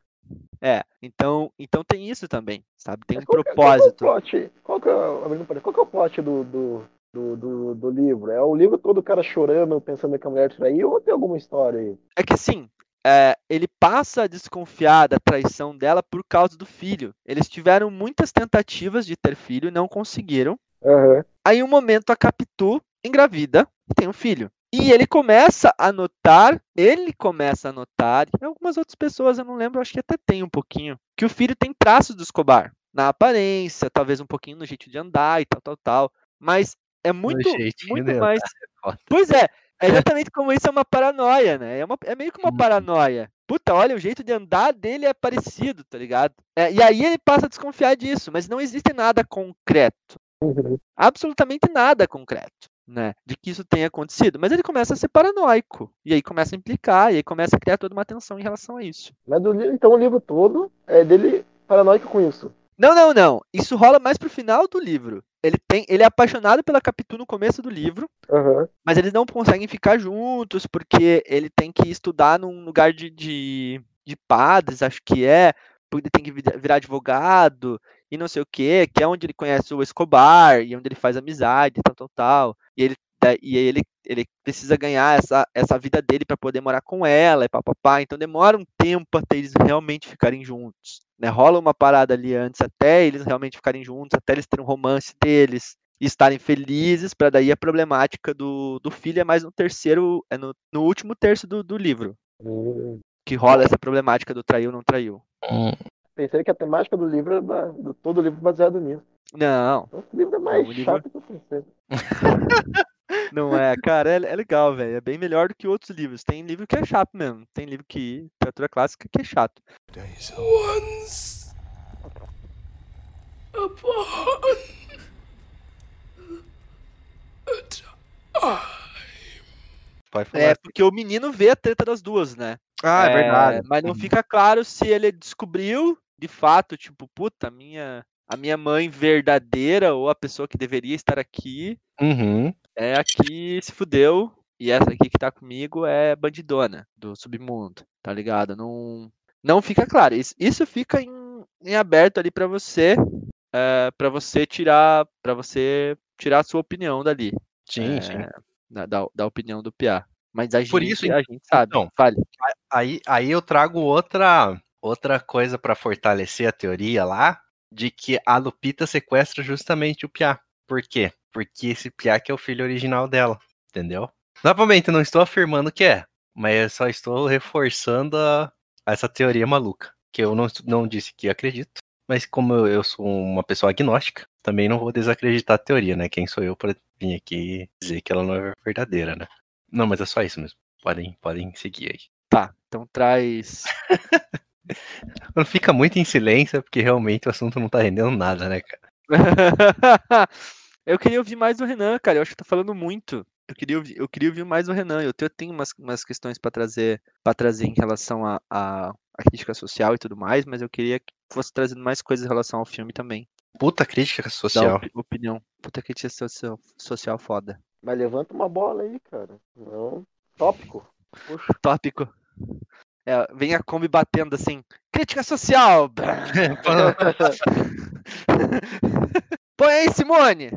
é. Então, então tem isso também, sabe? Tem um qual é- propósito. Qual que é o plot? Qual é, é o plot do, do, do, do, do livro? É o livro todo o cara chorando, pensando que a mulher traiu, ou tem alguma história aí? É que assim, é, ele passa a desconfiar da traição dela por causa do filho. Eles tiveram muitas tentativas de ter filho e não conseguiram. Aham. Aí, um momento, a Capitu engravida e tem um filho. E ele começa a notar, ele começa a notar, e algumas outras pessoas, eu não lembro, acho que até tem um pouquinho, que o filho tem traços do Escobar. Na aparência, talvez um pouquinho no jeito de andar e tal, tal, tal. Mas é muito, muito mais. foda. Pois é, é exatamente como isso é uma paranoia, né? É, uma- é meio que uma Uhum. paranoia. Puta, olha, o jeito de andar dele é parecido, tá ligado? É, e aí ele passa a desconfiar disso, mas não existe nada concreto Uhum. absolutamente nada concreto, né, de que isso tenha acontecido. Mas ele começa a ser paranoico e aí começa a implicar e aí começa a criar toda uma tensão em relação a isso. Mas então o livro todo é dele paranoico com isso. Não, não, não. Isso rola mais pro final do livro. Ele tem, ele é apaixonado pela Capitu no começo do livro, Aham. mas eles não conseguem ficar juntos porque ele tem que estudar num lugar de, de, de padres, acho que é, porque ele tem que vi- virar advogado e não sei o que, que é onde ele conhece o Escobar e onde ele faz amizade, tal, tal, tal. E ele e aí ele, ele precisa ganhar essa, essa vida dele para poder morar com ela e papapá. Então demora um tempo até eles realmente ficarem juntos. Né? Rola uma parada ali antes até eles realmente ficarem juntos, até eles terem um romance deles e estarem felizes, para daí a problemática do, do filho é mais no terceiro, é no, no último terço do, do livro, Hum. que rola essa problemática do traiu ou não traiu. Hum, Pensei que a temática do livro era da- do todo o livro baseado nisso. Não, Então, esse livro é mais o livro- chato que eu pensei. não é, cara, é, é legal, velho, é bem melhor do que outros livros. Tem livro que é chato mesmo, tem livro que, literatura clássica que é chato. Once upon a time. É, porque o menino vê a treta das duas, né? ah, é, verdade. Mas não Uhum. fica claro se ele descobriu, de fato, tipo, puta, minha, a minha mãe verdadeira ou a pessoa que deveria estar aqui Uhum. é a que se fudeu e essa aqui que tá comigo é bandidona do submundo, tá ligado? Não, não fica claro. Isso, isso fica em, em aberto ali pra você, é, para você tirar, para você tirar a sua opinião dali, Sim, é, sim. da, da, opinião do Piá. Mas a Por gente, isso, a gente sabe. então, Fale. Aí, aí eu trago outra, outra coisa pra fortalecer a teoria lá, de que a Lupita sequestra justamente o Piá. Por quê? Porque esse Piá que é o filho original dela, entendeu? Novamente, não estou afirmando que é, mas eu só estou reforçando a- essa teoria maluca, que eu não, não disse que acredito, mas como eu, eu sou uma pessoa agnóstica, também não vou desacreditar a teoria, né? Quem sou eu para vir aqui dizer que ela não é verdadeira, né? Não, mas é só isso mesmo. Podem, podem seguir aí. Tá, então traz. Quando fica muito em silêncio é porque realmente o assunto não tá rendendo nada, né, cara? Eu queria ouvir mais o Renan, cara. Eu acho que tá falando muito. Eu queria ouvir, eu queria ouvir mais o Renan. Eu tenho, eu tenho umas, umas questões para trazer para trazer em relação a, a, a crítica social e tudo mais, mas eu queria que fosse trazendo mais coisas em relação ao filme também. Puta crítica social. opi- opinião. Puta crítica social, social foda. Mas levanta uma bola aí, cara. Não. Tópico. Puxa. Tópico. É, vem a Kombi batendo assim. Crítica social! Põe aí, Simone!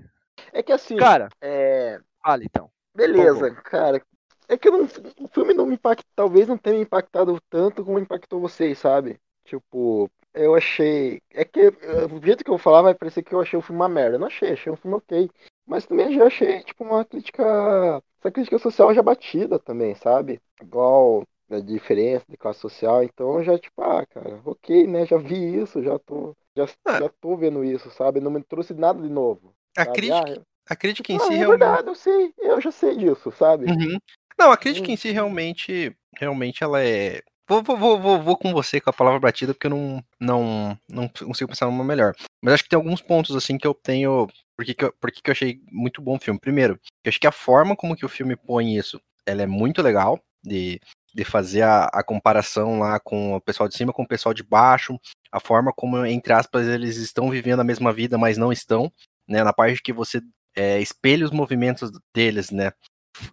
É que assim, Cara, é. fala então. Beleza, cara. É que não, o filme não me impacta, talvez não tenha me impactado tanto como impactou vocês, sabe? Tipo, eu achei. É que eh, o jeito que eu falar vai parecer que eu achei o filme uma merda. Eu não achei, achei um filme ok. Mas também já achei, tipo, uma crítica. Essa crítica social já batida também, sabe? Igual a diferença de classe social. Então já, tipo, ah, cara, ok, né? Já vi isso, já tô. Já, Ah. já tô vendo isso, sabe? Não me trouxe nada de novo. A sabe? crítica, Ah, a crítica em ah, si é realmente. verdade, eu sei, eu já sei disso, sabe? Uhum. Não, a crítica em si realmente, realmente ela é. Vou, vou, vou, vou, com você com a palavra batida, porque eu não, não, não consigo pensar numa melhor. Mas acho que tem alguns pontos assim que eu tenho. Por que, eu, por que, que eu achei muito bom o filme? Primeiro, eu acho que a forma como que o filme põe isso, ela é muito legal de, de fazer a, a comparação lá com o pessoal de cima com o pessoal de baixo, a forma como, entre aspas, eles estão vivendo a mesma vida, mas não estão, né? Na parte que você é, espelha os movimentos deles, né?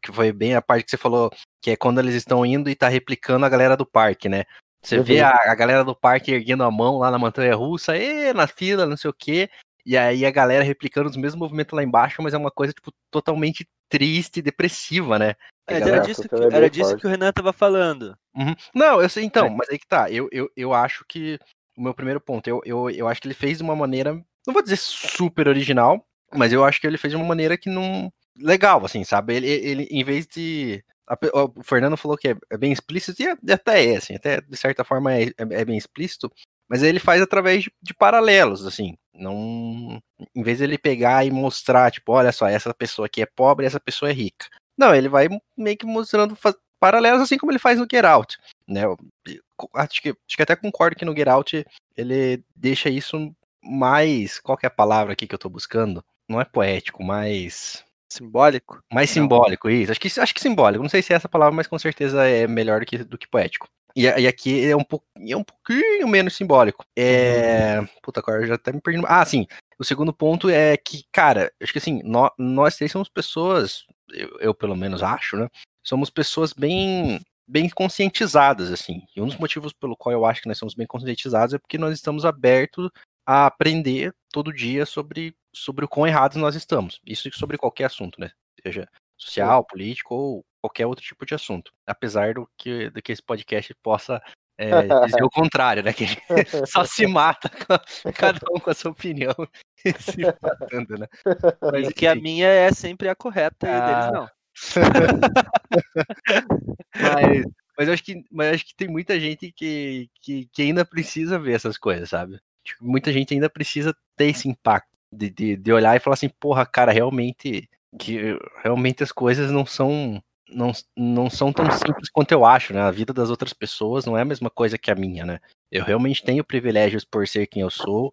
Que foi bem a parte que você falou, que é quando eles estão indo e tá replicando a galera do parque, né? Você Uhum. vê a, a galera do parque erguendo a mão lá na montanha russa, e na fila, não sei o quê. E aí a galera replicando os mesmos movimentos lá embaixo, mas é uma coisa, tipo, totalmente triste e depressiva, né? É, galera- era disso, que, é era disso que o Renan tava falando. Uhum. Não, eu sei, então, É. mas aí que tá. Eu, eu, eu acho que o meu primeiro ponto, eu, eu, eu acho que ele fez de uma maneira, não vou dizer super original, mas eu acho que ele fez de uma maneira que não. Legal, assim, sabe? Ele, ele em vez de. a o Fernando falou que é, é bem explícito, e é- até é, assim, até de certa forma é, é, é bem explícito, mas ele faz através de, de paralelos, assim. Não. Em vez de ele pegar e mostrar, tipo, olha só, essa pessoa aqui é pobre, essa pessoa é rica. Não, ele vai meio que mostrando paralelos, assim como ele faz no Get Out, né? Eu- Acho que, acho que até concordo que no Get Out ele deixa isso mais. Qual é a palavra aqui que eu tô buscando? Não é poético, mais. Simbólico. Mais Não. simbólico, isso. Acho que, acho que simbólico. Não sei se é essa palavra, mas com certeza é melhor do que, do que poético. E, e aqui é um, pouco, é um pouquinho menos simbólico. É. Puta, agora eu já até me perdi. Ah, sim. O segundo ponto é que, cara, acho que assim, nó- nós três somos pessoas, eu, eu pelo menos acho, né? Somos pessoas bem bem conscientizadas, assim. E um dos motivos pelo qual eu acho que nós somos bem conscientizados é porque nós estamos abertos a aprender todo dia sobre, sobre o quão errados nós estamos. Isso sobre qualquer assunto, né? Seja social, político ou qualquer outro tipo de assunto. Apesar do que, do que esse podcast possa é, dizer o contrário, né? Que a gente só se mata, cada um com a sua opinião e se matando, né? Mas, Porque a minha é sempre a correta e a deles Ah. não. mas, mas eu acho que, mas acho que tem muita gente que, que, que ainda precisa ver essas coisas, sabe? Tipo, muita gente ainda precisa ter esse impacto de, de, de olhar e falar assim, porra, cara, realmente que realmente as coisas não são não, não são tão simples quanto eu acho, né? A vida das outras pessoas não é a mesma coisa que a minha, né? Eu realmente tenho privilégios por ser quem eu sou.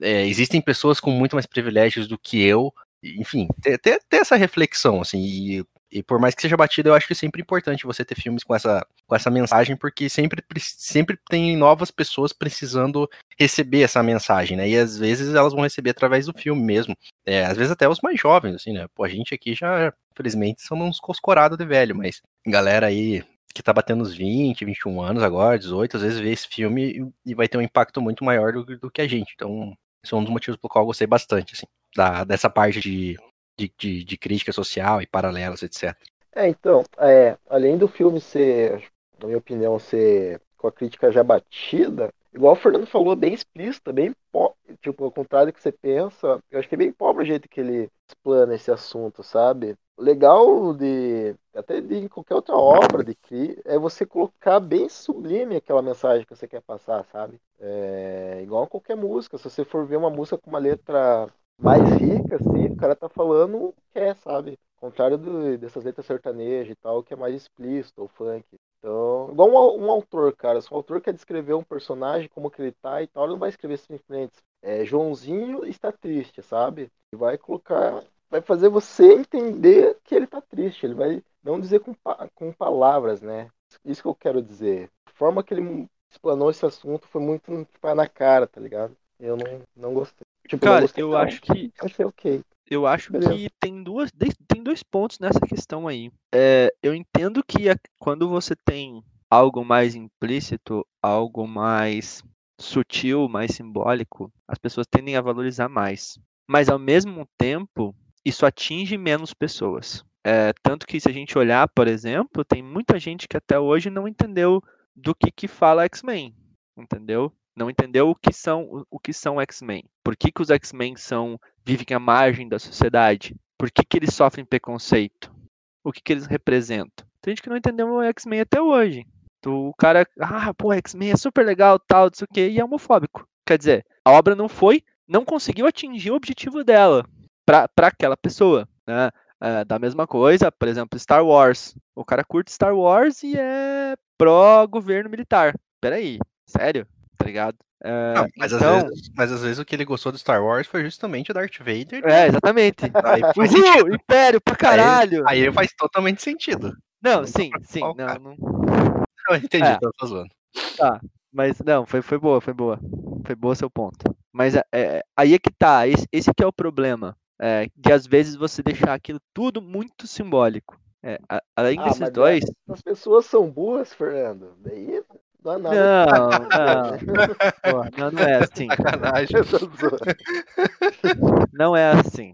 É, existem pessoas com muito mais privilégios do que eu. Enfim, ter, ter, ter essa reflexão, assim, e, e por mais que seja batido, eu acho que é sempre importante você ter filmes com essa, com essa mensagem, porque sempre, pre- sempre tem novas pessoas precisando receber essa mensagem, né? E às vezes elas vão receber através do filme mesmo. É, às vezes até os mais jovens, assim, né? Pô, a gente aqui já, infelizmente, somos uns coscorados de velho, mas galera aí que tá batendo uns 20, 21 anos agora, 18, às vezes vê esse filme e, vai ter um impacto muito maior do, do que a gente. Então, esse é um dos motivos pelo qual eu gostei bastante, assim, da, dessa parte de, de, de, de crítica social e paralelos, etc. É, então, é, além do filme ser, na minha opinião, ser com a crítica já batida, igual o Fernando falou, bem explícita, bem po- tipo, ao contrário do que você pensa, eu acho que é bem pobre o jeito que ele explana esse assunto, sabe? O legal de até de qualquer outra obra de cri é você colocar bem sublime aquela mensagem que você quer passar, sabe? É, igual a qualquer música, se você for ver uma música com uma letra mais rica, assim, o cara tá falando o que é, sabe? Contrário do- dessas letras sertanejas e tal, que é mais explícito, ou funk. Então, igual um, um autor, cara. Se um autor quer descrever um personagem, como que ele tá e tal, ele não vai escrever simplesmente é, Joãozinho está triste, sabe? Ele vai colocar vai fazer você entender que ele tá triste. Ele vai não dizer com, com palavras, né? Isso que eu quero dizer. A forma que ele explanou esse assunto foi muito tipo, na cara, tá ligado? Eu não, não gostei. Tipo, Cara, eu não. acho que Achei ok. Eu acho Beleza. que tem, duas, tem dois pontos nessa questão aí. É, eu entendo que a- quando você tem algo mais implícito, algo mais sutil, mais simbólico, as pessoas tendem a valorizar mais. Mas ao mesmo tempo, isso atinge menos pessoas. É, tanto que se a gente olhar, por exemplo, tem muita gente que até hoje não entendeu do que, que fala X-Men. Entendeu? Não entendeu o que são o- que são X-Men. Por que, que os X-Men são vivem à margem da sociedade? Por que, que eles sofrem preconceito? O que, que eles representam? Tem gente que não entendeu o X-Men até hoje. O cara, ah, pô, X-Men é super legal, tal, não sei o quê, e é homofóbico. Quer dizer, a obra não foi, não conseguiu atingir o objetivo dela para aquela pessoa, né? É, da mesma coisa, por exemplo, Star Wars. O cara curte Star Wars e é pró-governo militar. Peraí, sério? Tá ligado? É, Não, mas, então, às vezes, mas às vezes o que ele gostou do Star Wars foi justamente o Darth Vader. é, exatamente. Aí faz Uhul. Império pra caralho! Aí faz totalmente sentido. Não, não sim, sim, não, não, Eu entendi, É. tô, tô zoando. mas não, foi, foi boa, foi boa. Foi boa seu ponto. Mas é, é, aí é que tá, esse, esse que é o problema. É, de às vezes você deixar aquilo tudo muito simbólico. É, a- além Ah, desses mas é- dois. As pessoas são burras, Fernando. Daí não é nada. Não, não, pô, não, não é assim. Sacanagem. Não é assim.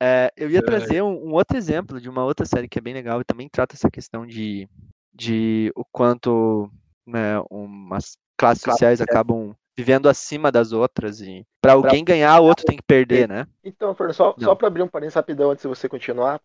É, eu ia trazer um, um outro exemplo de uma outra série que é bem legal e também trata essa questão de, de o quanto né, umas classes sociais acabam vivendo acima das outras e para alguém ganhar, o outro tem que perder, né? Então, Fernando, só, Não. só pra abrir um parênteses rapidão antes de você continuar.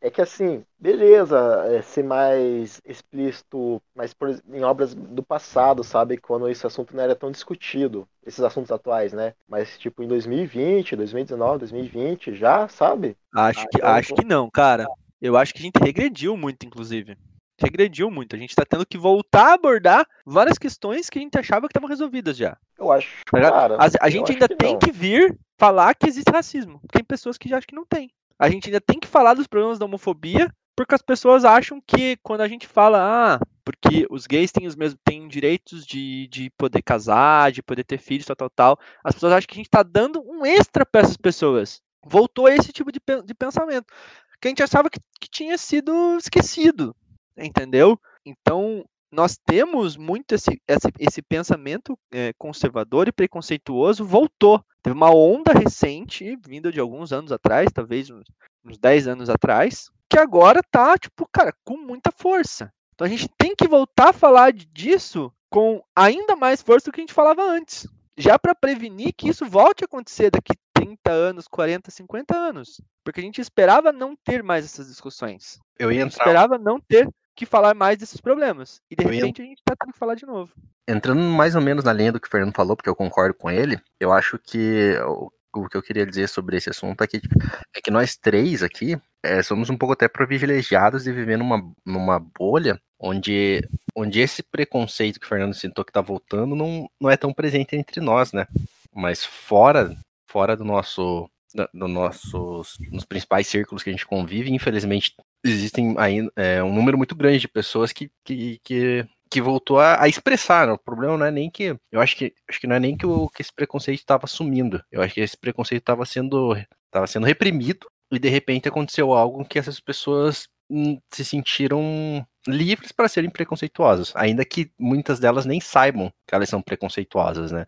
É que assim, beleza, é, ser mais explícito, mas por em obras do passado, sabe? Quando esse assunto não era tão discutido, esses assuntos atuais, né? Mas tipo em 2020, 2019, 2020, já, sabe? Acho Ah, que, então acho que não, cara. Eu acho que a gente regrediu muito, inclusive. Regrediu muito. A gente tá tendo que voltar a abordar várias questões que a gente achava que estavam resolvidas já. Eu acho, Tá cara. A, a eu gente ainda que tem não. que vir falar que existe racismo. Tem pessoas que já acham que não tem. A gente ainda tem que falar dos problemas da homofobia, porque as pessoas acham que quando a gente fala, ah, porque os gays têm os mesmos têm direitos de, de poder casar, de poder ter filhos, tal, tal, tal, as pessoas acham que a gente está dando um extra para essas pessoas. Voltou esse tipo de, de pensamento. Que a gente achava que, que tinha sido esquecido. Entendeu? Então, nós temos muito esse, esse, esse pensamento eh, conservador e preconceituoso voltou. Teve uma onda recente, vinda de alguns anos atrás, talvez uns, uns 10 anos atrás, que agora tá, tipo, cara, com muita força. Então a gente tem que voltar a falar disso com ainda mais força do que a gente falava antes. Já para prevenir que isso volte a acontecer daqui 30 anos, 40, 50 anos. Porque a gente esperava não ter mais essas discussões. Eu A ia gente entrar esperava não ter que falar mais desses problemas. E de Eu ia- repente a gente tá tendo que falar de novo. entrando mais ou menos na linha do que o Fernando falou, porque eu concordo com ele, eu acho que o, que eu queria dizer sobre esse assunto é que, é que nós três aqui é, somos um pouco até privilegiados de viver numa, numa bolha onde, onde esse preconceito que o Fernando citou que tá voltando não, não é tão presente entre nós, né? Mas fora, fora do nosso. Do nossos, nos principais círculos que a gente convive, infelizmente existem ainda é, um número muito grande de pessoas que, que, que que voltou a, a expressar. né? O problema não é nem que. Eu acho que acho que não é nem que, o, que esse preconceito estava sumindo. Eu acho que esse preconceito estava sendo, tava sendo reprimido e de repente aconteceu algo que essas pessoas hum, se sentiram livres para serem preconceituosas, ainda que muitas delas nem saibam que elas são preconceituosas, né?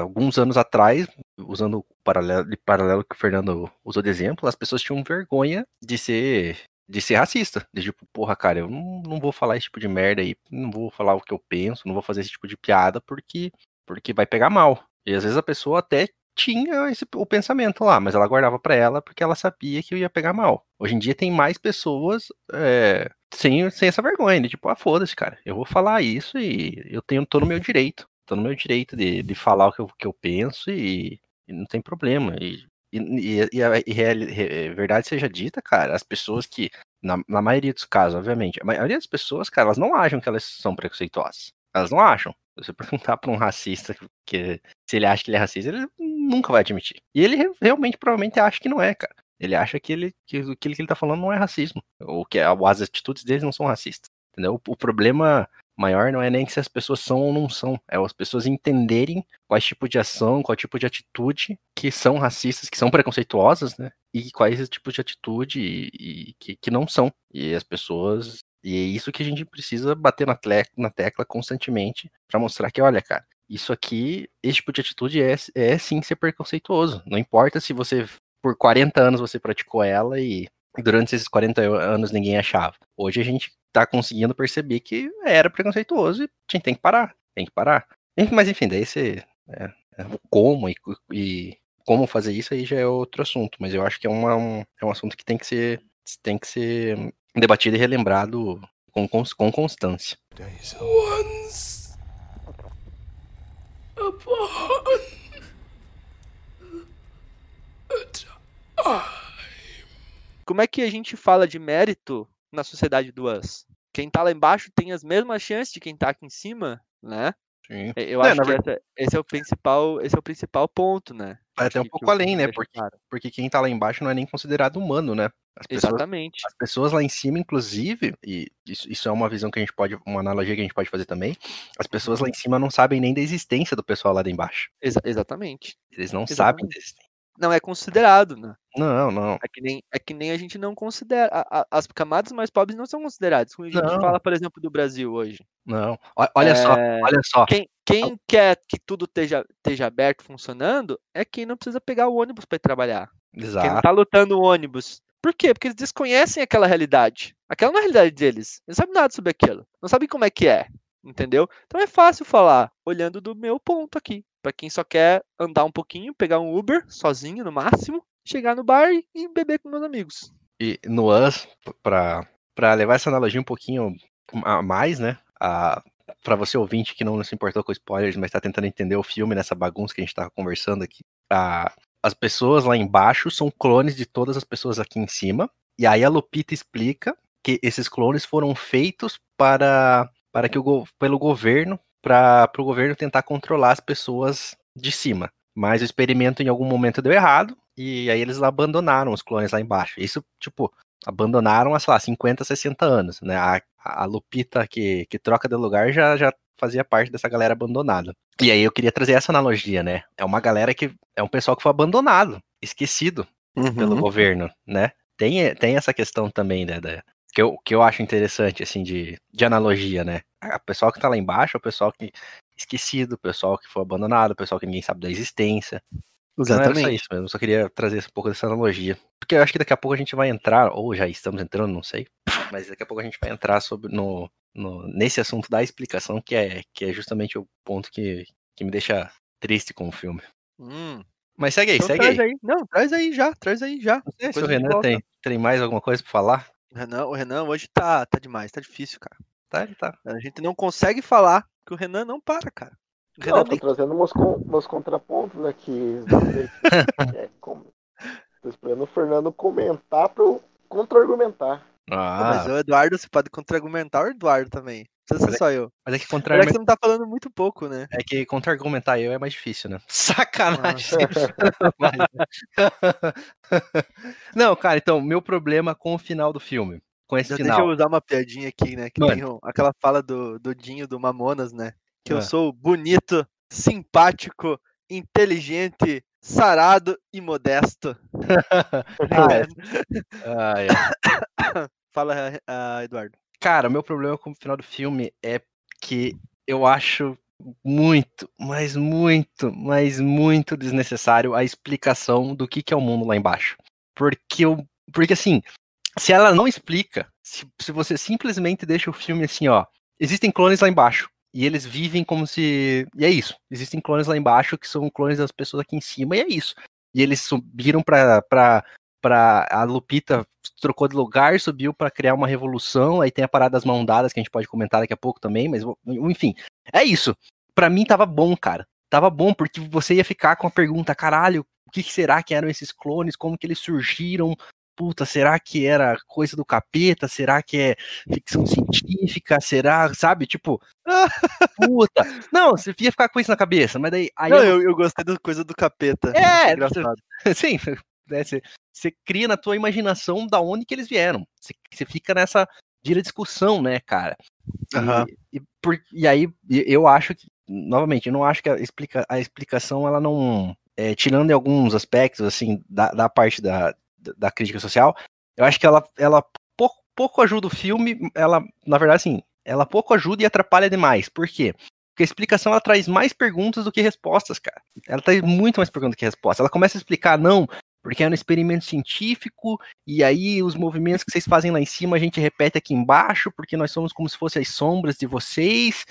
Alguns anos atrás, usando o paralelo, de paralelo que o Fernando usou de exemplo, as pessoas tinham vergonha de ser de ser racista. De tipo, porra, cara, eu não, não vou falar esse tipo de merda aí, não vou falar o que eu penso, não vou fazer esse tipo de piada porque, porque vai pegar mal. E às vezes a pessoa até tinha esse, o pensamento lá, mas ela guardava pra ela porque ela sabia que ia pegar mal. Hoje em dia tem mais pessoas é, sem, sem essa vergonha, de tipo, ah, foda-se, cara, eu vou falar isso e eu tenho, tô no meu direito. Tô no meu direito de, de falar o que eu, que eu penso e, e não tem problema. E e, e, a, e re, verdade seja dita, cara, as pessoas que, na, na, maioria dos casos, obviamente, a maioria das pessoas, cara, elas não acham que elas são preconceituosas. Elas não acham. Se você perguntar pra um racista que se ele acha que ele é racista, ele nunca vai admitir. E ele realmente provavelmente acha que não é, cara. Ele acha que ele que aquilo que ele tá falando não é racismo, ou que as atitudes deles não são racistas. Entendeu? O, o problema maior não é nem se as pessoas são ou não são, é as pessoas entenderem quais tipo de ação, qual tipo de atitude que são racistas, que são preconceituosas, né? E quais tipos de atitude e, e que, que não são. E as pessoas. E é isso que a gente precisa bater na, tle, na tecla constantemente para mostrar que, olha, cara, isso aqui, esse tipo de atitude é, é sim ser preconceituoso. Não importa se você, por 40 anos, você praticou ela e durante esses 40 anos ninguém achava. Hoje a gente tá conseguindo perceber que era preconceituoso e a gente tem que parar, tem que parar. Mas enfim, daí você. É, é, como e, e, como fazer isso aí já é outro assunto, mas eu acho que é, uma, um, é um assunto que tem que ser, tem que ser debatido e relembrado com, com, com constância. Once upon a time. Como é que a gente fala de mérito na sociedade do Us? Quem tá lá embaixo tem as mesmas chances de quem tá aqui em cima, né? Sim. Eu é, acho que essa, esse é o principal, esse é o principal ponto, né? Vai até um pouco além, né? Porque, porque quem tá lá embaixo não é nem considerado humano, né? As pessoas, Exatamente. As pessoas lá em cima, inclusive, e isso, isso, é uma visão que a gente pode, uma analogia que a gente pode fazer também, as pessoas lá em uhum. cima não sabem nem da existência do pessoal lá de embaixo. Exa exatamente. Eles não exatamente. sabem da existência não é considerado, né? Não, não. É que nem, é que nem a gente não considera. A, a, as camadas mais pobres não são consideradas. Quando a gente não. fala, por exemplo, do Brasil hoje. Não. Olha é, só, olha só. Quem, quem quer que tudo esteja, esteja aberto, funcionando, é quem não precisa pegar o ônibus para ir trabalhar. Exato. Quem não tá lutando o ônibus. Por quê? Porque eles desconhecem aquela realidade. Aquela não é a realidade deles. Eles não sabem nada sobre aquilo. Não sabem como é que é. Entendeu? Então é fácil falar, olhando do meu ponto aqui. Para quem só quer andar um pouquinho, pegar um Uber sozinho no máximo, chegar no bar e beber com meus amigos. E US, para levar essa analogia um pouquinho a mais, né? para você ouvinte que não se importou com spoilers, mas está tentando entender o filme nessa bagunça que a gente está conversando aqui. A, as pessoas lá embaixo são clones de todas as pessoas aqui em cima. E aí a Lupita explica que esses clones foram feitos para, para que o, pelo governo para o governo tentar controlar as pessoas de cima. Mas o experimento em algum momento deu errado e aí eles abandonaram os clones lá embaixo. Isso, tipo, abandonaram há, sei lá, 50, 60 anos, né? A, a Lupita que, que troca de lugar já, já fazia parte dessa galera abandonada. E aí eu queria trazer essa analogia, né? É uma galera que é um pessoal que foi abandonado, esquecido uhum. pelo governo, né? Tem, tem essa questão também, né? Da, que, eu, que eu acho interessante, assim, de, de analogia, né? o pessoal que tá lá embaixo é o pessoal que esquecido, o pessoal que foi abandonado, o pessoal que ninguém sabe da existência. Exatamente. Não era só isso mesmo, eu só queria trazer um pouco dessa analogia. Porque eu acho que daqui a pouco a gente vai entrar, ou já estamos entrando, não sei, mas daqui a pouco a gente vai entrar sobre no, no, nesse assunto da explicação, que é, que é justamente o ponto que, que me deixa triste com o filme. Hum. Mas segue aí, então segue aí. aí. Não, traz aí já, traz aí já. Não sei se o Renan tem, tem mais alguma coisa pra falar. O Renan, o Renan hoje tá, tá demais, tá difícil, cara. Tá, ele tá. A gente não consegue falar que o Renan não para, cara. O Renan não, tô nem... trazendo meus, meus contrapontos aqui. é, como... Tô esperando o Fernando comentar pra eu contra-argumentar. Ah. Mas o Eduardo, você pode contra-argumentar o Eduardo também. Precisa ser é só eu. Mas é que contra é que você não tá falando muito pouco, né? É que contra-argumentar eu é mais difícil, né? Sacanagem. não, cara, então, meu problema com o final do filme com esse Já final. Deixa eu usar uma piadinha aqui, né? Que tem aquela fala do, do Dinho do Mamonas, né? Que eu sou bonito, simpático, inteligente, sarado e modesto. ah, é. ah, é. Fala, uh, Eduardo. Cara, o meu problema com o final do filme é que eu acho muito, mas muito, mas muito desnecessário a explicação do que, que é o mundo lá embaixo. Porque eu, porque assim, se ela não explica, se, se você simplesmente deixa o filme assim, ó, existem clones lá embaixo. E eles vivem como se. E é isso. Existem clones lá embaixo que são clones das pessoas aqui em cima, e é isso. E eles subiram pra. pra, pra a Lupita trocou de lugar, subiu para criar uma revolução. Aí tem a parada das mãos dadas que a gente pode comentar daqui a pouco também, mas enfim. É isso. Para mim tava bom, cara. Tava bom, porque você ia ficar com a pergunta, caralho, o que, será que eram esses clones? Como que eles surgiram? puta, será que era coisa do capeta? Será que é ficção científica? Será, sabe? Tipo, puta. Não, você ia ficar com isso na cabeça, mas daí. Aí não, eu, eu gostei da coisa do capeta. É, engraçado. Sim, né, você, você cria na tua imaginação da onde que eles vieram. Você, você fica nessa vira discussão, né, cara? Aham. E, e, por- e aí eu acho que, novamente, eu não acho que a, explica, a explicação ela não. é, tirando em alguns aspectos, assim, da, da parte da, da da crítica social, eu acho que ela, ela pouco, pouco ajuda o filme, ela, na verdade, assim, ela pouco ajuda e atrapalha demais. Por quê? Porque a explicação ela traz mais perguntas do que respostas, cara. Ela traz muito mais perguntas do que respostas. Ela começa a explicar, não, porque é um experimento científico, e aí os movimentos que vocês fazem lá em cima a gente repete aqui embaixo, porque nós somos como se fossem as sombras de vocês.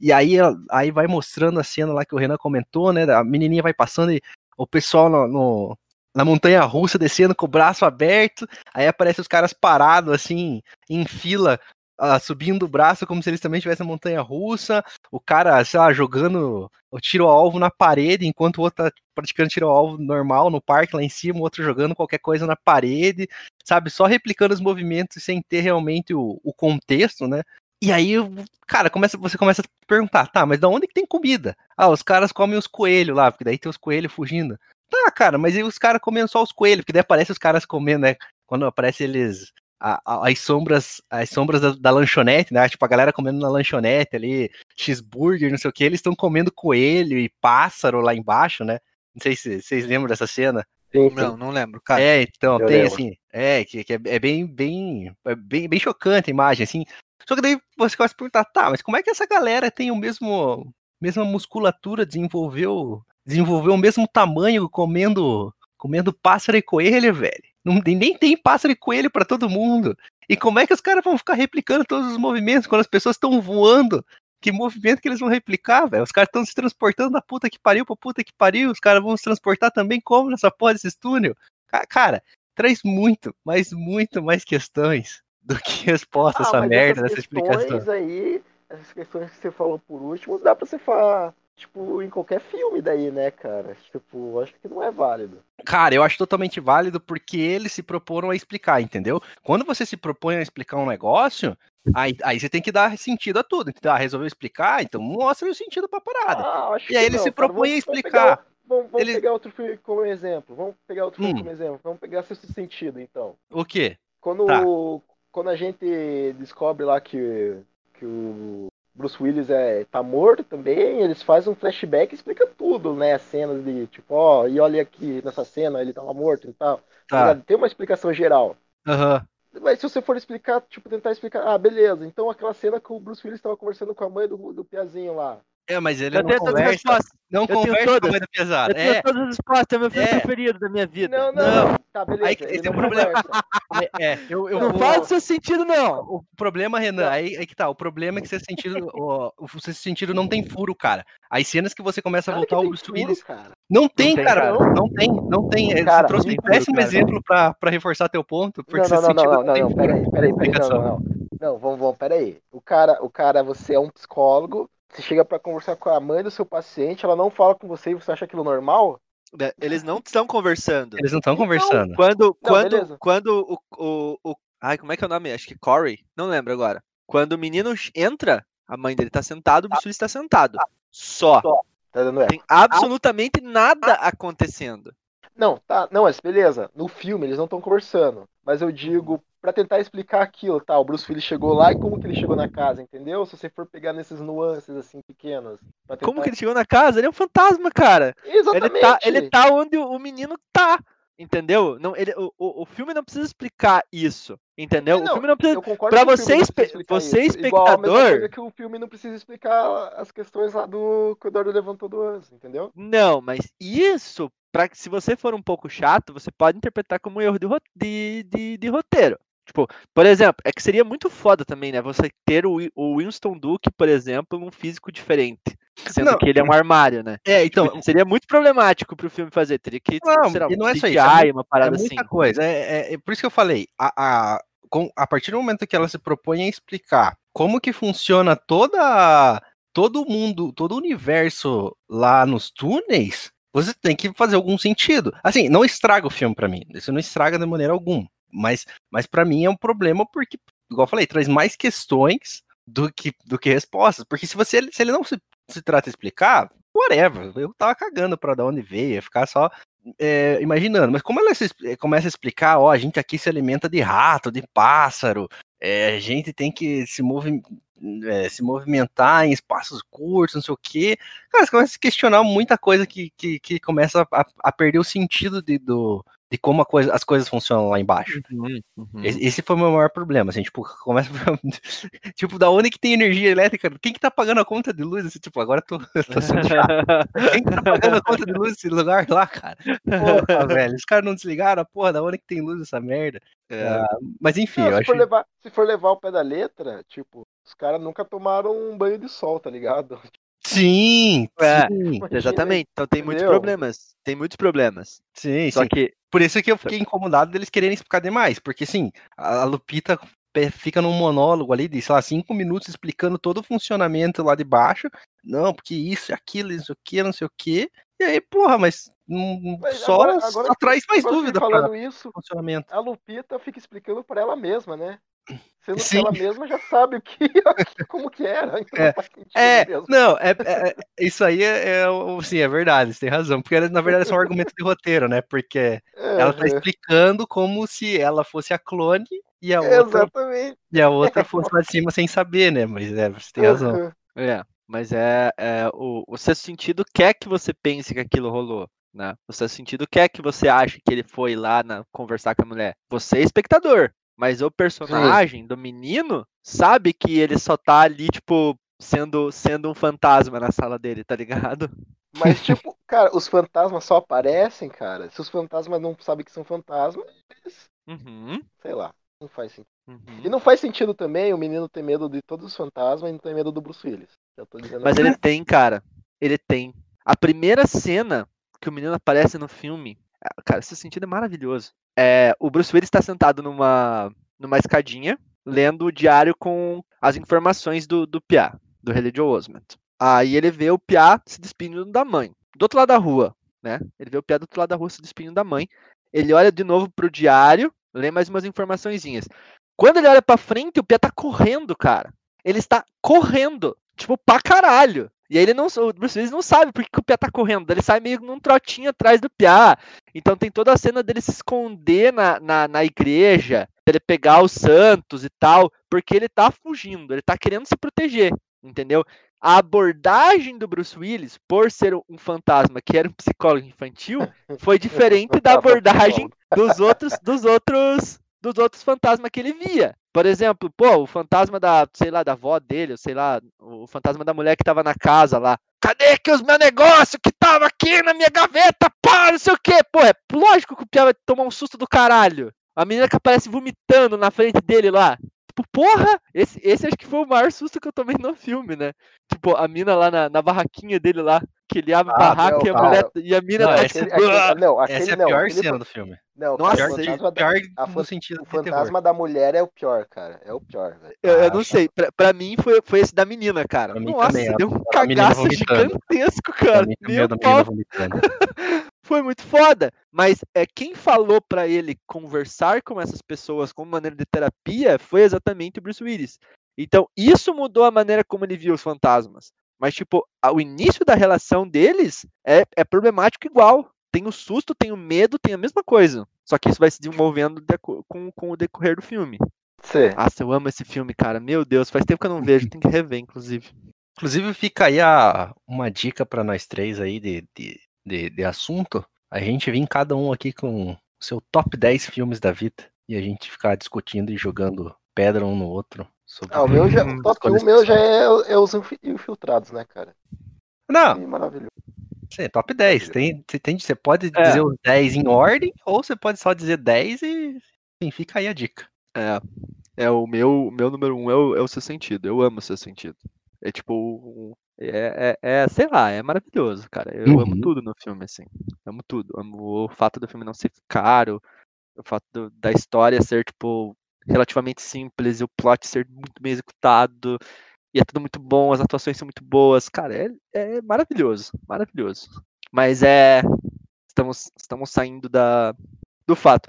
E aí, aí vai mostrando a cena lá que o Renan comentou, né? A menininha vai passando e o pessoal no, no- na montanha russa descendo com o braço aberto, aí aparece os caras parados assim, em fila, ah, subindo o braço como se eles também estivessem na montanha russa, o cara, sei lá, jogando o tiro ao alvo na parede, enquanto o outro tá praticando tiro ao alvo normal no parque lá em cima, o outro jogando qualquer coisa na parede, sabe? Só replicando os movimentos sem ter realmente o, o contexto, né? E aí, cara, começa, você começa a perguntar, tá, mas da onde que tem comida? Ah, os caras comem os coelhos lá, porque daí tem os coelhos fugindo. Tá, cara, mas e os caras comendo só os coelhos? Porque daí aparece os caras comendo, né? Quando aparece eles. A- a- as sombras, as sombras da, da lanchonete, né? Tipo, a galera comendo na lanchonete ali, cheeseburger, não sei o que, eles estão comendo coelho e pássaro lá embaixo, né? Não sei se vocês lembram dessa cena. Sim, sim. Não, não lembro, cara. É, então, Eu tem lembro. assim, é, que, que é, é bem, bem, é bem, bem chocante a imagem, assim. Só que daí você começa a perguntar, tá, mas como é que essa galera tem o mesmo, mesma musculatura, desenvolveu, desenvolveu o mesmo tamanho comendo, comendo pássaro e coelho, velho? Não nem tem pássaro e coelho pra todo mundo. E como é que os caras vão ficar replicando todos os movimentos quando as pessoas estão voando? Que movimento que eles vão replicar, velho? Os caras estão se transportando da puta que pariu pra puta que pariu. Os caras vão se transportar também como nessa porra desses túnel? Ca- Cara, traz muito, mas muito mais questões do que resposta Ah, essa merda essas dessa explicação. aí, essas questões que você falou por último, dá pra você falar, tipo, em qualquer filme daí, né, cara? Tipo, acho que não é válido. Cara, eu acho totalmente válido porque eles se proporam a explicar, entendeu? Quando você se propõe a explicar um negócio, aí, aí você tem que dar sentido a tudo. Entendeu? Ah, resolveu explicar? Então mostra o sentido pra parada. Ah, E aí ele não, se cara. propõe a Vamos- vamos explicar. pegar- Vamos, vamos Ele- pegar outro filme como exemplo. Vamos pegar outro filme Hum. como exemplo. Vamos pegar Sexto Sentido, então. O quê? Quando, Tá. quando a gente descobre lá que, que o Bruce Willis é, tá morto também, eles fazem um flashback e explica tudo, né? As cenas de tipo, ó, e olha aqui nessa cena, ele tava morto e tal. tá Tá. Tem uma explicação geral. Aham. Mas se você for explicar, tipo, tentar explicar, ah, beleza, então aquela cena que o Bruce Willis estava conversando com a mãe do, do Piazinho lá. É, mas ele Eu não tenho todas as conversa, não tenho conversa com a pesado. Eu tenho É, todas as respostas, é meu filme É. preferido da minha vida. Não, não, Não. Tá, beleza. Aí, ele esse é problema. é, é, eu, eu não vou- faz o seu sentido, não. O problema, Renan, aí, aí que tá. O problema é que você sentido, o, o seu sentido não tem furo, cara. As cenas que você começa a voltar o tem Bruce Willis. cara. Não tem, cara. Não tem, não tem. Cara, você trouxe um péssimo cara. exemplo pra, pra reforçar teu ponto, porque Não, seu não, não, sentido não, não, peraí, peraí, peraí, não, não. Não, vamos, vamos, peraí. O cara, o cara, você é um psicólogo, você chega pra conversar com a mãe do seu paciente, ela não fala com você e você acha aquilo normal? Né, Eles não estão conversando. Eles não estão conversando. Quando, quando, beleza. quando o, o, o. Ai, como é que é o nome? Acho que Corey. Não lembro agora. Quando o menino entra, a mãe dele tá sentado, o Bruce Willis tá sentado. Só. Tá dando. Tem absolutamente nada acontecendo. Não, tá, não, mas beleza. No filme eles não estão conversando. Mas eu digo, pra tentar explicar aquilo, tá? O Bruce Willis chegou lá e como que ele chegou na casa, entendeu? Se você for pegar nesses nuances assim pequenas. pra Como tentar- que ele chegou na casa? Ele é um fantasma, cara. Ele Exatamente. tá, ele tá onde o menino tá. Entendeu? Não, ele, o, o, filme não precisa explicar isso. Entendeu? Não, o filme não precisa. Eu concordo Pra você espe- você isso. Igual espectador- coisa que o filme não precisa explicar as questões lá do que o Eduardo levantou do antes, entendeu? Não, mas isso, pra, que- se você for um pouco chato, você pode interpretar como um erro de, de, de, de roteiro. Tipo, por exemplo, é que seria muito foda também, né? Você ter o, o Winston Duke, por exemplo, num físico diferente. Sendo Não. que ele é um armário, né? É, então, Tipo, seria muito problemático pro filme fazer. Teria que, Não, sei lá, e não é um só isso, é uma é parada assim. muita coisa. É, é- é por isso que eu falei. A, a, com- a partir do momento que ela se propõe a explicar como que funciona toda todo mundo, todo o universo lá nos túneis, você tem que fazer algum sentido. Assim, não estraga o filme pra mim. Isso não estraga de maneira alguma. Mas, mas para mim é um problema porque, igual eu falei, traz mais questões do que, do que respostas. Porque se você se ele não se, se trata de explicar, whatever. Eu tava cagando pra de onde veio, ia ficar só é, imaginando. Mas como ela se, começa a explicar, ó, a gente aqui se alimenta de rato, de pássaro, é, a gente tem que se, movi é, se movimentar em espaços curtos, não sei o quê. Cara, você começa a se questionar muita coisa que, que, que começa a, a perder o sentido de, do, de como coisa, as coisas funcionam lá embaixo. Uhum, uhum. Esse foi o meu maior problema, assim, tipo, começa tipo, da onde que tem energia elétrica? Quem que tá pagando a conta de luz? Assim, tipo, agora eu tô, tô Quem que tá pagando a conta de luz nesse lugar lá, cara? Porra, velho, os caras não desligaram a porra, da onde que tem luz essa merda? É. Uh, mas enfim, não, eu se acho... For levar, se for levar o pé da letra, tipo, os caras nunca tomaram um banho de sol, tá ligado? Sim, é, sim. exatamente. Então tem muitos problemas. Tem muitos problemas. Sim, Só sim. que. Por isso que eu fiquei incomodado deles quererem explicar demais. Porque, assim, a Lupita fica num monólogo ali de, sei lá, cinco minutos explicando todo o funcionamento lá de baixo. Não, porque isso, aquilo, isso aqui, não sei o quê. E aí, porra, mas, mas só, agora, agora, só traz mais agora dúvida falando isso, funcionamento. A Lupita fica explicando para ela mesma, né? Sendo Sim. que ela mesma já sabe o que, como que era. Então É, É, não, é, é- é- isso aí é, é, o- sim, é verdade, você tem razão, porque na verdade é só um argumento de roteiro, né? Porque ela tá Aham. explicando como se ela fosse a clone e a outra, Exatamente. e a outra fosse lá de cima sem saber, né? Mas é, você tem razão. Aham. É, mas é, é o, o seu sentido quer que você pense que aquilo rolou. Né? O seu sentido quer que você ache que ele foi lá na, conversar com a mulher. Você é espectador. Mas o personagem do menino sabe que ele só tá ali, tipo, sendo, sendo um fantasma na sala dele, tá ligado? Mas, tipo, cara, os fantasmas só aparecem, cara. Se os fantasmas não sabem que são fantasmas, eles, Uhum, sei lá, não faz sentido. uhum. E não faz sentido também o menino ter medo de todos os fantasmas e não ter medo do Bruce Willis. Mas assim. ele tem, cara. Ele tem. A primeira cena que o menino aparece no filme, ah, cara, esse sentido é maravilhoso. É, o Bruce Willis está sentado numa, numa escadinha, lendo o diário com as informações do, do Pia, do Haley Joe Osment. Aí ele vê o Pia se despedindo da mãe, do outro lado da rua, né? Ele vê o Pia do outro lado da rua se despedindo da mãe. Ele olha de novo pro diário, lê mais umas informaçõezinhas. Quando ele olha pra frente, o Pia tá correndo, cara. Ele está correndo, tipo, pra caralho. E aí ele não, o Bruce Willis não sabe por que que o Pia tá correndo. Ele sai meio num trotinho atrás do Pia. Então tem toda a cena dele se esconder na, na, na igreja, ele pegar os santos e tal, porque ele tá fugindo, ele tá querendo se proteger, entendeu? A abordagem do Bruce Willis, por ser um fantasma que era um psicólogo infantil, foi diferente da abordagem dos outros, dos outros, dos outros fantasmas que ele via. Por exemplo, pô, o fantasma da, sei lá, da avó dele, sei lá, o fantasma da mulher que tava na casa lá. Cadê que os meus negócios que tava aqui na minha gaveta? Pá, não sei o quê. Pô, é lógico que o Pia vai tomar um susto do caralho. A menina que aparece vomitando na frente dele lá. Tipo, porra! Esse, esse acho que foi o maior susto que eu tomei no filme, né? Tipo, a mina lá na, na barraquinha dele lá, que ele abre Ah, barraco não, e, a cara. mulher, e a mina Não, tá esse- tipo, Aquele- "Ah!" não, aquele Essa é a não, pior aquele cena fan- do filme. Não, Nossa, cara, sim. fantasma, da, Pior a no sentido o fantasma da mulher é o pior, cara. É o pior, velho. Eu, eu não Acho. sei, pra, pra mim foi, foi esse da menina, cara. Nossa, também, a- deu um a cagaço gigantesco, cara. é Meu da pau. foi muito foda. Mas é quem falou pra ele conversar com essas pessoas como maneira de terapia foi exatamente o Bruce Willis. Então, isso mudou a maneira como ele via os fantasmas. Mas, tipo, o início da relação deles é, é problemático igual. Tem o susto, tem o medo, tem a mesma coisa. Só que isso vai se desenvolvendo com, com o decorrer do filme. Cê. Nossa, eu amo esse filme, cara. Meu Deus, faz tempo que eu não vejo, tem que rever, inclusive. Inclusive, fica aí a, uma dica pra nós três aí de, de, de, de assunto. A gente vir cada um aqui com o seu top 10 filmes da vida. E a gente ficar discutindo e jogando pedra um no outro. Sobre Ah, o meu já, o top escolhas 1 meu já é, é os infi- infiltrados, né, cara? Não, Que maravilhoso. sim, top 10. Tem, você, tem, você pode É. dizer os 10 em ordem, ou você pode só dizer 10 e enfim, fica aí a dica. É, é o meu, meu número um é o, é o seu sentido. Eu amo o seu sentido. É tipo, é, é, é, sei lá, é maravilhoso, cara. Eu amo Uhum. tudo no filme, assim. Amo tudo. Amo o fato do filme não ser caro, o fato do- da história ser, tipo, relativamente simples e o plot ser muito bem executado. E é tudo muito bom, as atuações são muito boas. Cara, é, é maravilhoso, maravilhoso. Mas é. Estamos, estamos saindo da, do fato.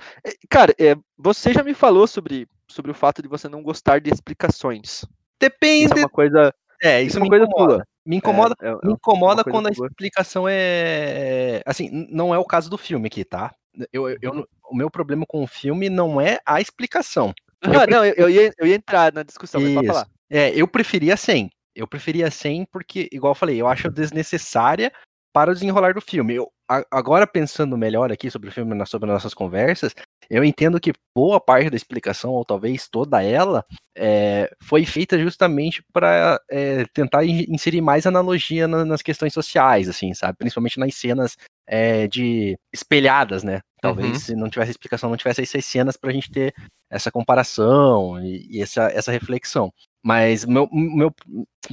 Cara, é, você já me falou sobre, sobre o fato de você não gostar de explicações. Isso é Depende. uma coisa, É, isso isso é me coisa incomoda. tua. Me incomoda, É, é- me incomoda quando a boa. explicação é. Assim, não é o caso do filme aqui, tá? Eu, eu- eu- o meu problema com o filme não é a explicação. Ah, não, eu, eu ia, eu ia entrar na discussão, mas pode falar. É, eu preferia sem. Eu preferia sem porque, igual eu falei, eu acho desnecessária para o desenrolar do filme. Eu, agora pensando melhor aqui sobre o filme, sobre nossas conversas, eu entendo que boa parte da explicação, ou talvez toda ela, é, foi feita justamente para tentar in- inserir mais analogia na- nas questões sociais, assim, sabe? Principalmente nas cenas é, de espelhadas, né? Talvez Uhum. se não tivesse explicação, não tivesse essas cenas pra gente ter essa comparação e, e essa, essa reflexão. Mas meu, meu,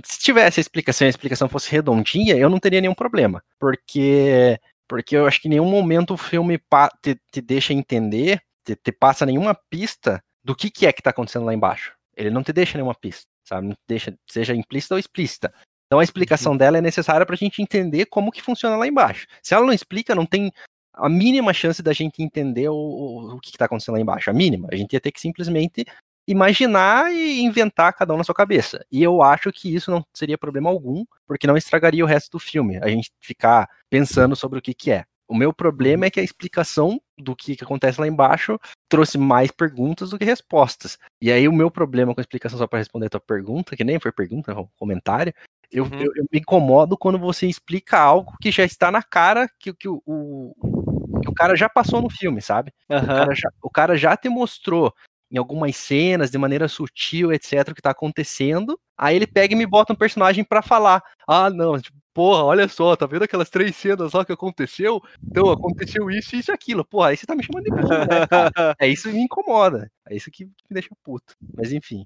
se tivesse a explicação e a explicação fosse redondinha, eu não teria nenhum problema. Porque, porque eu acho que em nenhum momento o filme te, te deixa entender, te, te passa nenhuma pista do que, que é que tá acontecendo lá embaixo. Ele não te deixa nenhuma pista, sabe? Não te deixa, seja implícita ou explícita. Então a explicação dela é necessária pra gente entender como que funciona lá embaixo. Se ela não explica, não tem a mínima chance da gente entender o, o, o que está acontecendo lá embaixo. A mínima. A gente ia ter que simplesmente imaginar e inventar cada um na sua cabeça. E eu acho que isso não seria problema algum, porque não estragaria o resto do filme. A gente ficar pensando sobre o que, que é. O meu problema é que a explicação do que, que acontece lá embaixo trouxe mais perguntas do que respostas. E aí o meu problema com a explicação, só para responder a tua pergunta, que nem foi pergunta, é um comentário, eu, Uhum. eu, eu me incomodo quando você explica algo que já está na cara que, que o, o, que o cara já passou no filme, sabe? O Aham. cara, já, o cara já te mostrou em algumas cenas, de maneira sutil, etc, o que tá acontecendo. Aí ele pega e me bota um personagem pra falar. Ah, não, tipo, porra, olha só, tá vendo aquelas três cenas lá que aconteceu? Então, aconteceu isso, isso e aquilo. Porra, aí você tá me chamando de burro, né? É isso que me incomoda. É isso que me deixa puto. Mas enfim,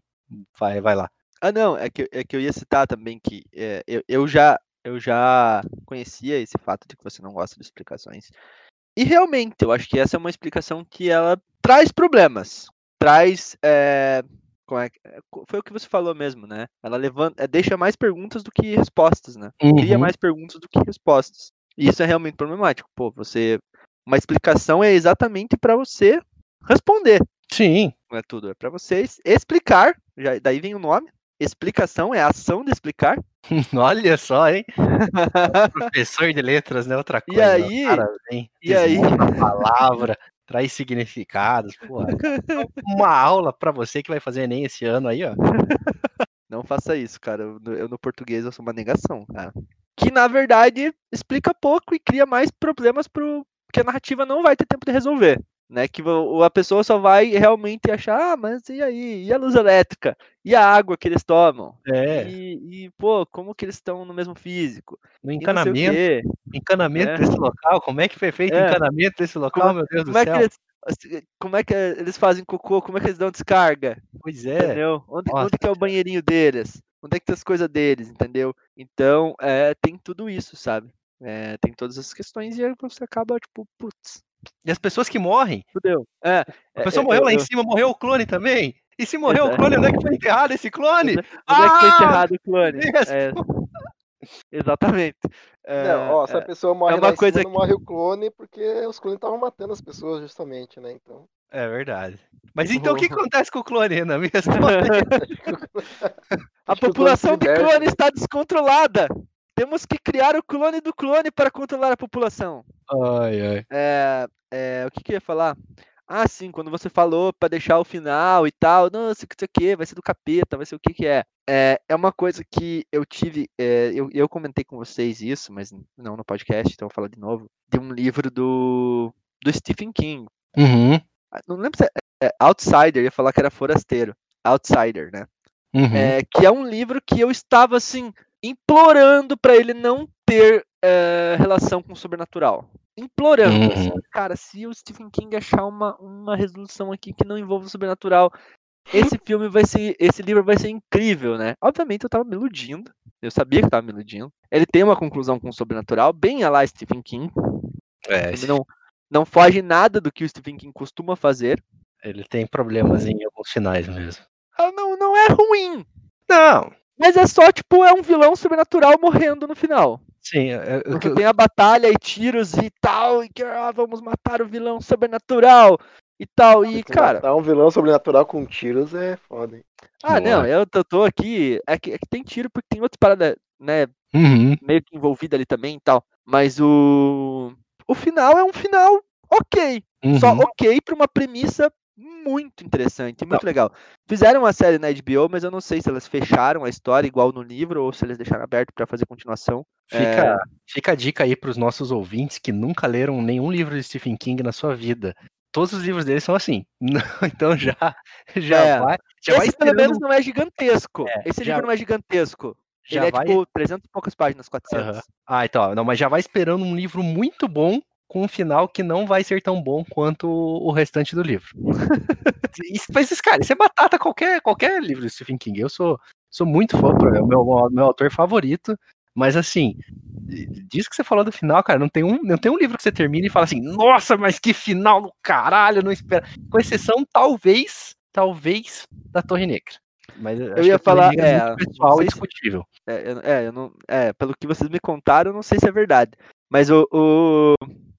vai, vai lá. Ah, não, é que, é que eu ia citar também que é, eu, eu, já, eu já conhecia esse fato de que você não gosta de explicações. E realmente, eu acho que essa é uma explicação que ela traz problemas. Traz. é, como é é, foi o que você falou mesmo, né? Ela levanta, é, deixa mais perguntas do que respostas, né? Cria Uhum. mais perguntas do que respostas. E isso é realmente problemático. Pô, você. Uma explicação é exatamente para você responder Sim. não é tudo, é para vocês explicar, já, daí vem o nome, explicação é a ação de explicar. Olha só, hein? Professor de letras, né? Outra E coisa. aí- o cara vem, e aí- a palavra, traz significados. Porra, cara, uma aula pra você que vai fazer Enem esse ano aí, ó. Não faça isso, cara. Eu, no- eu no português eu sou uma negação, cara. Que na verdade explica pouco e cria mais problemas pro que a narrativa não vai ter tempo de resolver. Né, que a pessoa só vai realmente achar, ah, mas e aí? E a luz elétrica? E a água que eles tomam? É, E, e, pô, como que eles estão no mesmo físico? no encanamento, encanamento É. desse local, como é que foi feito o É. encanamento desse local, meu Deus do Como é, que céu? eles, assim, como é que eles fazem cocô? Como é que eles dão descarga? Pois é. Entendeu? Onde, Nossa, onde que é o banheirinho deles? Onde é que tá as coisas deles, entendeu? Então, é, tem tudo isso, sabe? É, tem todas essas questões e aí você acaba, tipo, putz, E as pessoas que morrem, fudeu. É, a pessoa é, morreu eu- lá em eu- cima, morreu o clone também. E se morreu o clone, onde é que foi enterrado esse clone? Onde é onde é que foi Ah! enterrado o clone? É, exatamente. É, não, ó, se a é, pessoa morre uma lá em coisa cima, não morre o clone, porque os clones estavam matando as pessoas, justamente, né? Então. É verdade. Mas então o que acontece com o clone, Renan? Me responde. a que população de clone está descontrolada. Temos que criar o clone do clone para controlar a população. Ai, ai. É, é, o que, que eu ia falar? Ah, sim, quando você falou pra deixar o final e tal, não, sei o que, vai ser do capeta, vai ser o que que é. É, é uma coisa que eu tive, é, eu, eu comentei com vocês isso, mas não no podcast, então eu vou falar de novo, de um livro do, do Stephen King. Uhum, Ah, Não lembro se é, é Outsider, ia falar que era Forasteiro. Outsider, né? uhum. É, que é um livro que eu estava assim implorando para ele não ter é, relação com o sobrenatural. Implorando, Uhum. assim, cara, se o Stephen King achar uma, uma resolução aqui que não envolva o sobrenatural, esse filme vai ser, esse livro vai ser incrível, né? Obviamente eu tava me iludindo, eu sabia que eu tava me iludindo. Ele tem uma conclusão com o sobrenatural, bem a lá Stephen King. É, Ele não, não foge nada do que o Stephen King costuma fazer. ele tem problemas em alguns finais mesmo. Ah, Não, não é ruim, Não, mas é só, tipo, é um vilão sobrenatural morrendo no final. sim, é- é o que Você eu- tem a batalha e tiros e tal, e que ah, vamos matar o vilão sobrenatural e tal. E, cara, Matar um vilão sobrenatural com tiros é foda, hein? ah, não, eu tô, tô aqui. É que, é que tem tiro porque tem outras paradas. né, Uhum. meio que envolvida ali também e tal. Mas o. O final é um final ok. Só uhum. ok pra uma premissa muito interessante, muito legal. Fizeram uma série na HBO, mas eu não sei se elas fecharam a história igual no livro ou se eles deixaram aberto pra fazer continuação. Fica, fica a dica aí pros nossos ouvintes que nunca leram nenhum livro de Stephen King na sua vida. Todos os livros dele são assim. Então já, já É. vai. Já vai Esse pelo esperando- menos não é gigantesco. É, Esse já- livro não é gigantesco. já Ele é vai- tipo 300 e poucas páginas, 400. Aham. Ah, então, não, mas já vai esperando um livro muito bom com um final que não vai ser tão bom quanto o restante do livro. isso, mas, isso, cara, isso é batata qualquer, qualquer livro do Stephen King. Eu sou, sou muito fã, é o meu, meu autor favorito, mas assim, disso que você falou do final, cara, não tem um, não tem um livro que você termina e fala assim, nossa, mas que final do caralho, eu não espero. Com exceção, talvez, talvez, da Torre Negra. Mas acho que ia falar, é, não pessoal se- discutível. É, eu, é, eu não, é, pelo que vocês me contaram, eu não sei se é verdade. Mas o. o-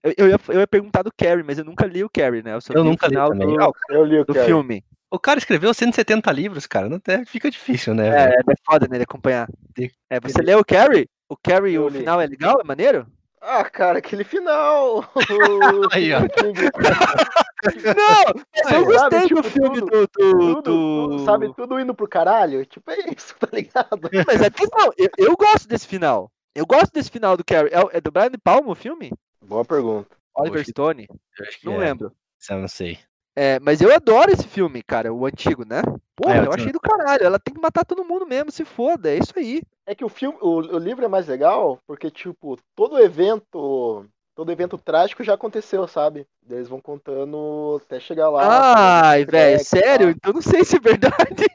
eu, eu, ia, eu ia perguntar do Carrie, mas eu nunca li o Carrie, né? só Eu o nunca li final também. do, Ah, Eu li o do Carrie. filme. O cara escreveu 170 livros, cara. Não é, fica difícil, né? É, velho? é foda nele acompanhar. Tem- É, você leu o Carrie? O Carrie, Eu o li. final é legal? É maneiro? Ah, cara, aquele final. Aí, ó. Não! Mas eu Sabe, gostei tipo, do filme tudo, do. do, Tudo, do- tudo, sabe, tudo indo pro caralho. Tipo, é isso, tá ligado? Mas atenção, eu, eu gosto desse final. Eu gosto desse final do Carrie. É, é do Brian De Palma o filme? Boa pergunta. Oliver Poxa, Stone? Eu acho que Não é. lembro. Eu não sei. É, mas eu adoro esse filme, cara, o antigo, né? Porra, É, eu eu achei do caralho. Ela tem que matar todo mundo mesmo, se foda, é isso aí. É que o filme, o, o livro é mais legal porque, tipo, todo evento. Todo evento trágico já aconteceu, sabe? Eles vão contando até chegar lá. Ai, velho, sério? tal. Então não sei se é verdade.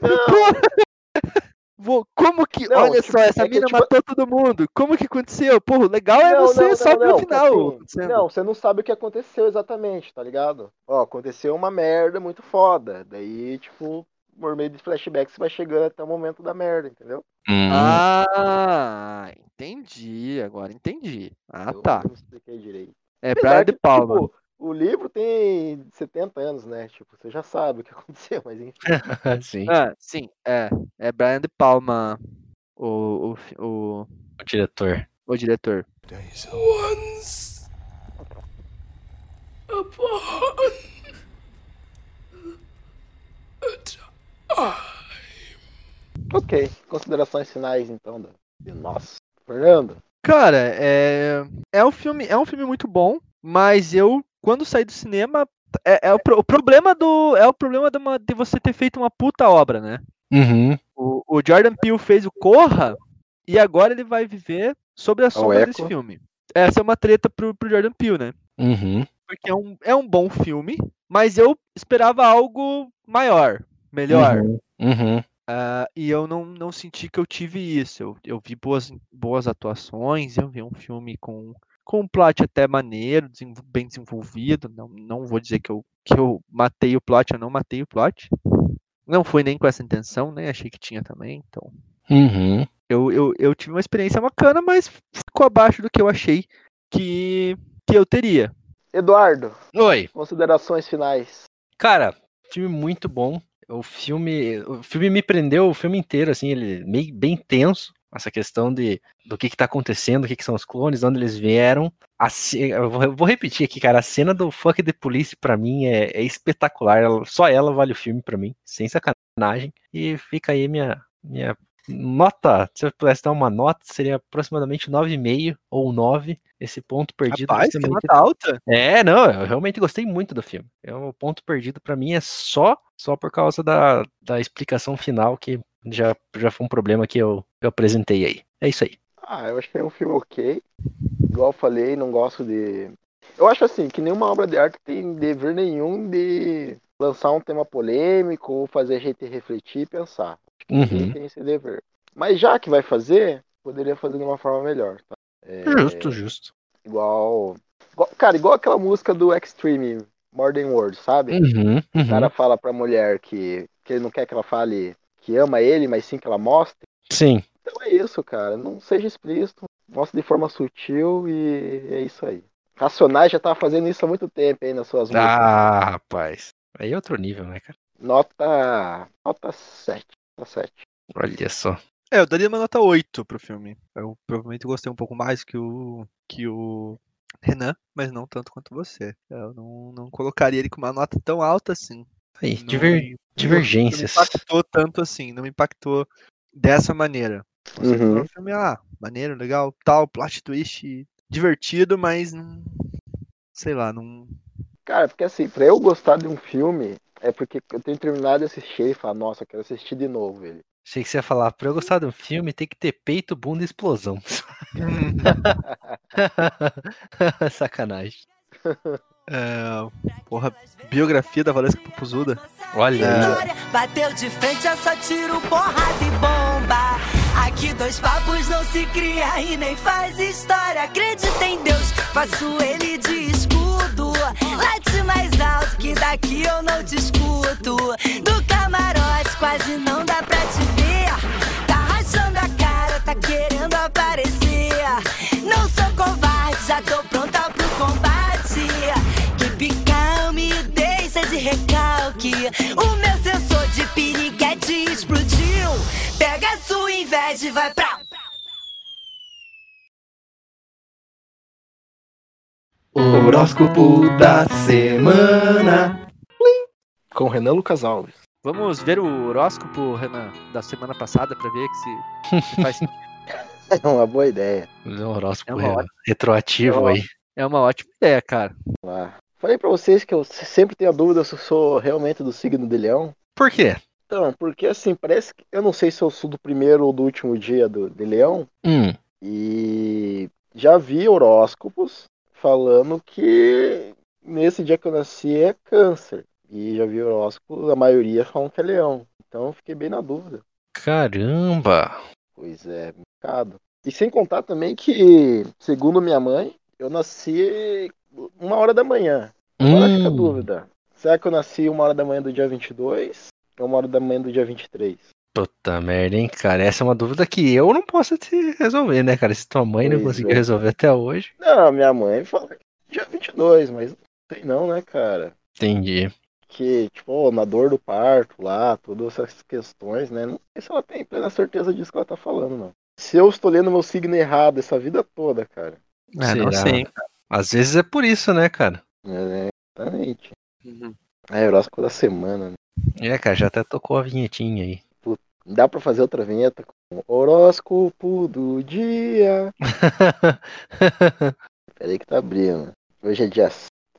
Não, Vou- Como que. Não, olha tipo, só, essa é mina tipo- matou todo mundo. Como que aconteceu? Porra, o legal é não, você não, só não, ver não, o final. assim, não, você não sabe o que aconteceu exatamente, tá ligado? Ó, aconteceu uma merda muito foda. Daí, tipo, por meio de flashback, você vai chegando até o momento da merda, entendeu? Hum, Ah, entendi. Agora entendi. Ah, Eu tá. não expliquei direito. É Apesar Brian De que, Palma. tipo, o livro tem 70 anos, né? Tipo, você já sabe o que aconteceu, mas enfim. sim, Ah, sim, é. É Brian De Palma, o, o, o, o diretor. o diretor. Once upon a time. Ok, considerações finais então de nós. Fernando, Cara, é, é um filme, é um filme muito bom, mas eu quando saí do cinema é, é o, o problema do é o problema de, uma- de você ter feito uma puta obra, né? Uhum. O, o Jordan Peele fez o Corra e agora ele vai viver sobre a sombra Eco. desse filme. Essa é uma treta pro, pro Jordan Peele, né? Uhum. Porque é um, é um bom filme, mas eu esperava algo maior, melhor. Uhum. Uhum. Ah, e eu não, não senti que eu tive isso. Eu, eu vi boas, boas atuações, eu vi um filme com, com um plot até maneiro, bem desenvolvido. Não, não vou dizer que eu, que eu matei o plot, eu não matei o plot. Não foi nem com essa intenção, né? Achei que tinha também. Então, Uhum. eu, eu, eu tive uma experiência bacana, mas ficou abaixo do que eu achei que, que eu teria. Eduardo, Oi. considerações finais. Cara, filme muito bom. O filme, o filme me prendeu o filme inteiro, assim, ele meio bem tenso. Essa questão de do que que tá acontecendo, o que que são os clones, de onde eles vieram. A eu, vou, eu vou repetir aqui, cara, a cena do Fuck the Police pra mim é, é espetacular. Ela- só ela vale o filme pra mim, sem sacanagem. E fica aí minha, minha nota. Se eu pudesse dar uma nota, seria aproximadamente 9,5 ou 9. Esse ponto perdido. Rapaz, que nota alta. é, não, eu realmente gostei muito do filme. É o ponto perdido pra mim é só só por causa da, da explicação final que já, já foi um problema que eu, eu apresentei aí. É isso aí. Ah, eu acho que é um filme ok. Igual eu falei, não gosto de. Eu acho assim, que nenhuma obra de arte tem dever nenhum de lançar um tema polêmico ou fazer a gente refletir e pensar. Ninguém Uhum. tem esse dever. Mas já que vai fazer, poderia fazer de uma forma melhor. Tá? É, Justo, justo. igual, igual- Cara, igual aquela música do Extreme, More Than Words, sabe? Uhum, O uhum. cara fala pra mulher que, que ele não quer que ela fale que ama ele, mas sim que ela mostre. Sim. Então é isso, cara. Não seja explícito, mostre de forma sutil e é isso aí. Racionais já tava fazendo isso há muito tempo aí nas suas músicas. Ah, rapaz. Aí é outro nível, né, cara? Nota. Nota 7. Nota 7. Olha só. É, eu daria uma nota 8 pro filme. Eu provavelmente gostei um pouco mais que o, que o Renan, mas não tanto quanto você. Eu não, não colocaria ele com uma nota tão alta assim. Aí, Não- diver- não- divergências. Não me impactou tanto assim, não me impactou dessa maneira. Você Uhum. o filme, ah, maneiro, legal, tal, plot twist, divertido, mas não. Sei lá, não. Cara, porque assim, pra eu gostar de um filme, é porque eu tenho terminado de assistir e falar, nossa, eu quero assistir de novo ele. Achei que você ia falar, pra eu gostar de um filme tem que ter peito, bunda e explosão. Sacanagem. É, porra, biografia da Valesca Popozuda. Olha aí. Vitória, Bateu de frente, é só tiro, porrada e bomba. Aqui dois papos não se cria e nem faz história. Acredita em Deus, faço ele de escudo. Late mais alto que daqui eu não te escuto. Do camarote quase não dá pra sua inveja e vai pra. Horóscopo da semana. Com Renan Lucas Alves. Vamos ver o horóscopo, Renan, da semana passada pra ver que se, se faz sentido. É uma boa ideia. Um horóscopo É uma re- retroativo aí. É uma ótima ideia, cara. Lá. Falei pra vocês que eu sempre tenho a dúvida se eu sou realmente do signo de leão. Por quê? Então, porque assim, parece que. Eu não sei se eu sou do primeiro ou do último dia do, de leão. Hum, E já vi horóscopos falando que nesse dia que eu nasci é câncer. E já vi horóscopos, a maioria falam que é leão. Então eu fiquei bem na dúvida. caramba. Pois é, mercado. E sem contar também que, segundo minha mãe, eu nasci uma hora da manhã. Agora fica a Hum, dúvida. Será que eu nasci uma hora da manhã do dia 22 ou uma hora da manhã do dia 23? puta merda, hein, cara. Essa é uma dúvida que eu não posso te resolver, né, cara? Se tua mãe não Pois conseguiu é. resolver até hoje. Não, minha mãe fala que dia 22, mas não sei não, né, cara? Entendi. Que, tipo, na dor do parto lá, todas essas questões, né? Não sei se ela tem plena certeza disso que ela tá falando, não. Se eu estou lendo meu signo errado essa vida toda, cara. É, não Será? sei. Às vezes é por isso, né, cara? É, exatamente. Uhum. É, horóscopo da semana, né? É, cara, já até tocou a vinhetinha aí. Dá pra fazer outra vinheta com horóscopo do dia. Peraí que tá abrindo. Hoje é dia.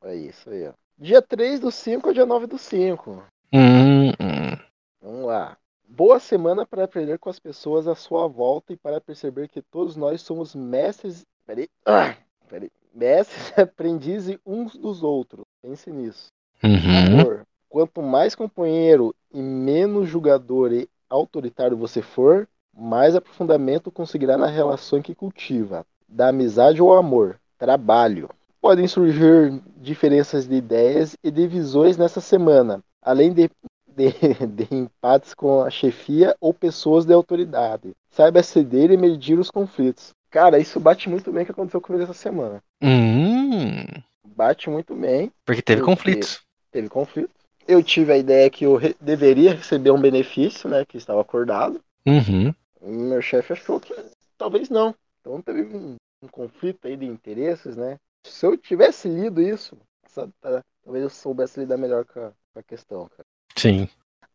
É isso aí, ó. Dia 3 do 5 ao dia 9 do 5. hum, hum. Vamos lá. Boa semana para aprender com as pessoas à sua volta e para perceber que todos nós somos mestres. Peraí. Ah, peraí. Mestres e aprendizes uns dos outros. Pense nisso. Uhum. Amor. Quanto mais companheiro e menos julgador e autoritário você for, mais aprofundamento conseguirá na relação que cultiva. Da amizade ou amor. Trabalho. Podem surgir diferenças de ideias e de visões nessa semana, além de, de, de empates com a chefia ou pessoas de autoridade. Saiba ceder e medir os conflitos. Cara, isso bate muito bem com o que aconteceu comigo essa semana. Hum. Bate muito bem. Porque teve Por quê? conflitos. teve conflito. Eu tive a ideia que eu re- deveria receber um benefício, né, que estava acordado. Uhum. E meu chefe achou que talvez não. Então teve um, um conflito aí de interesses, né? Se eu tivesse lido isso, sabe, tá, talvez eu soubesse lidar melhor com a, com a questão, cara. Sim.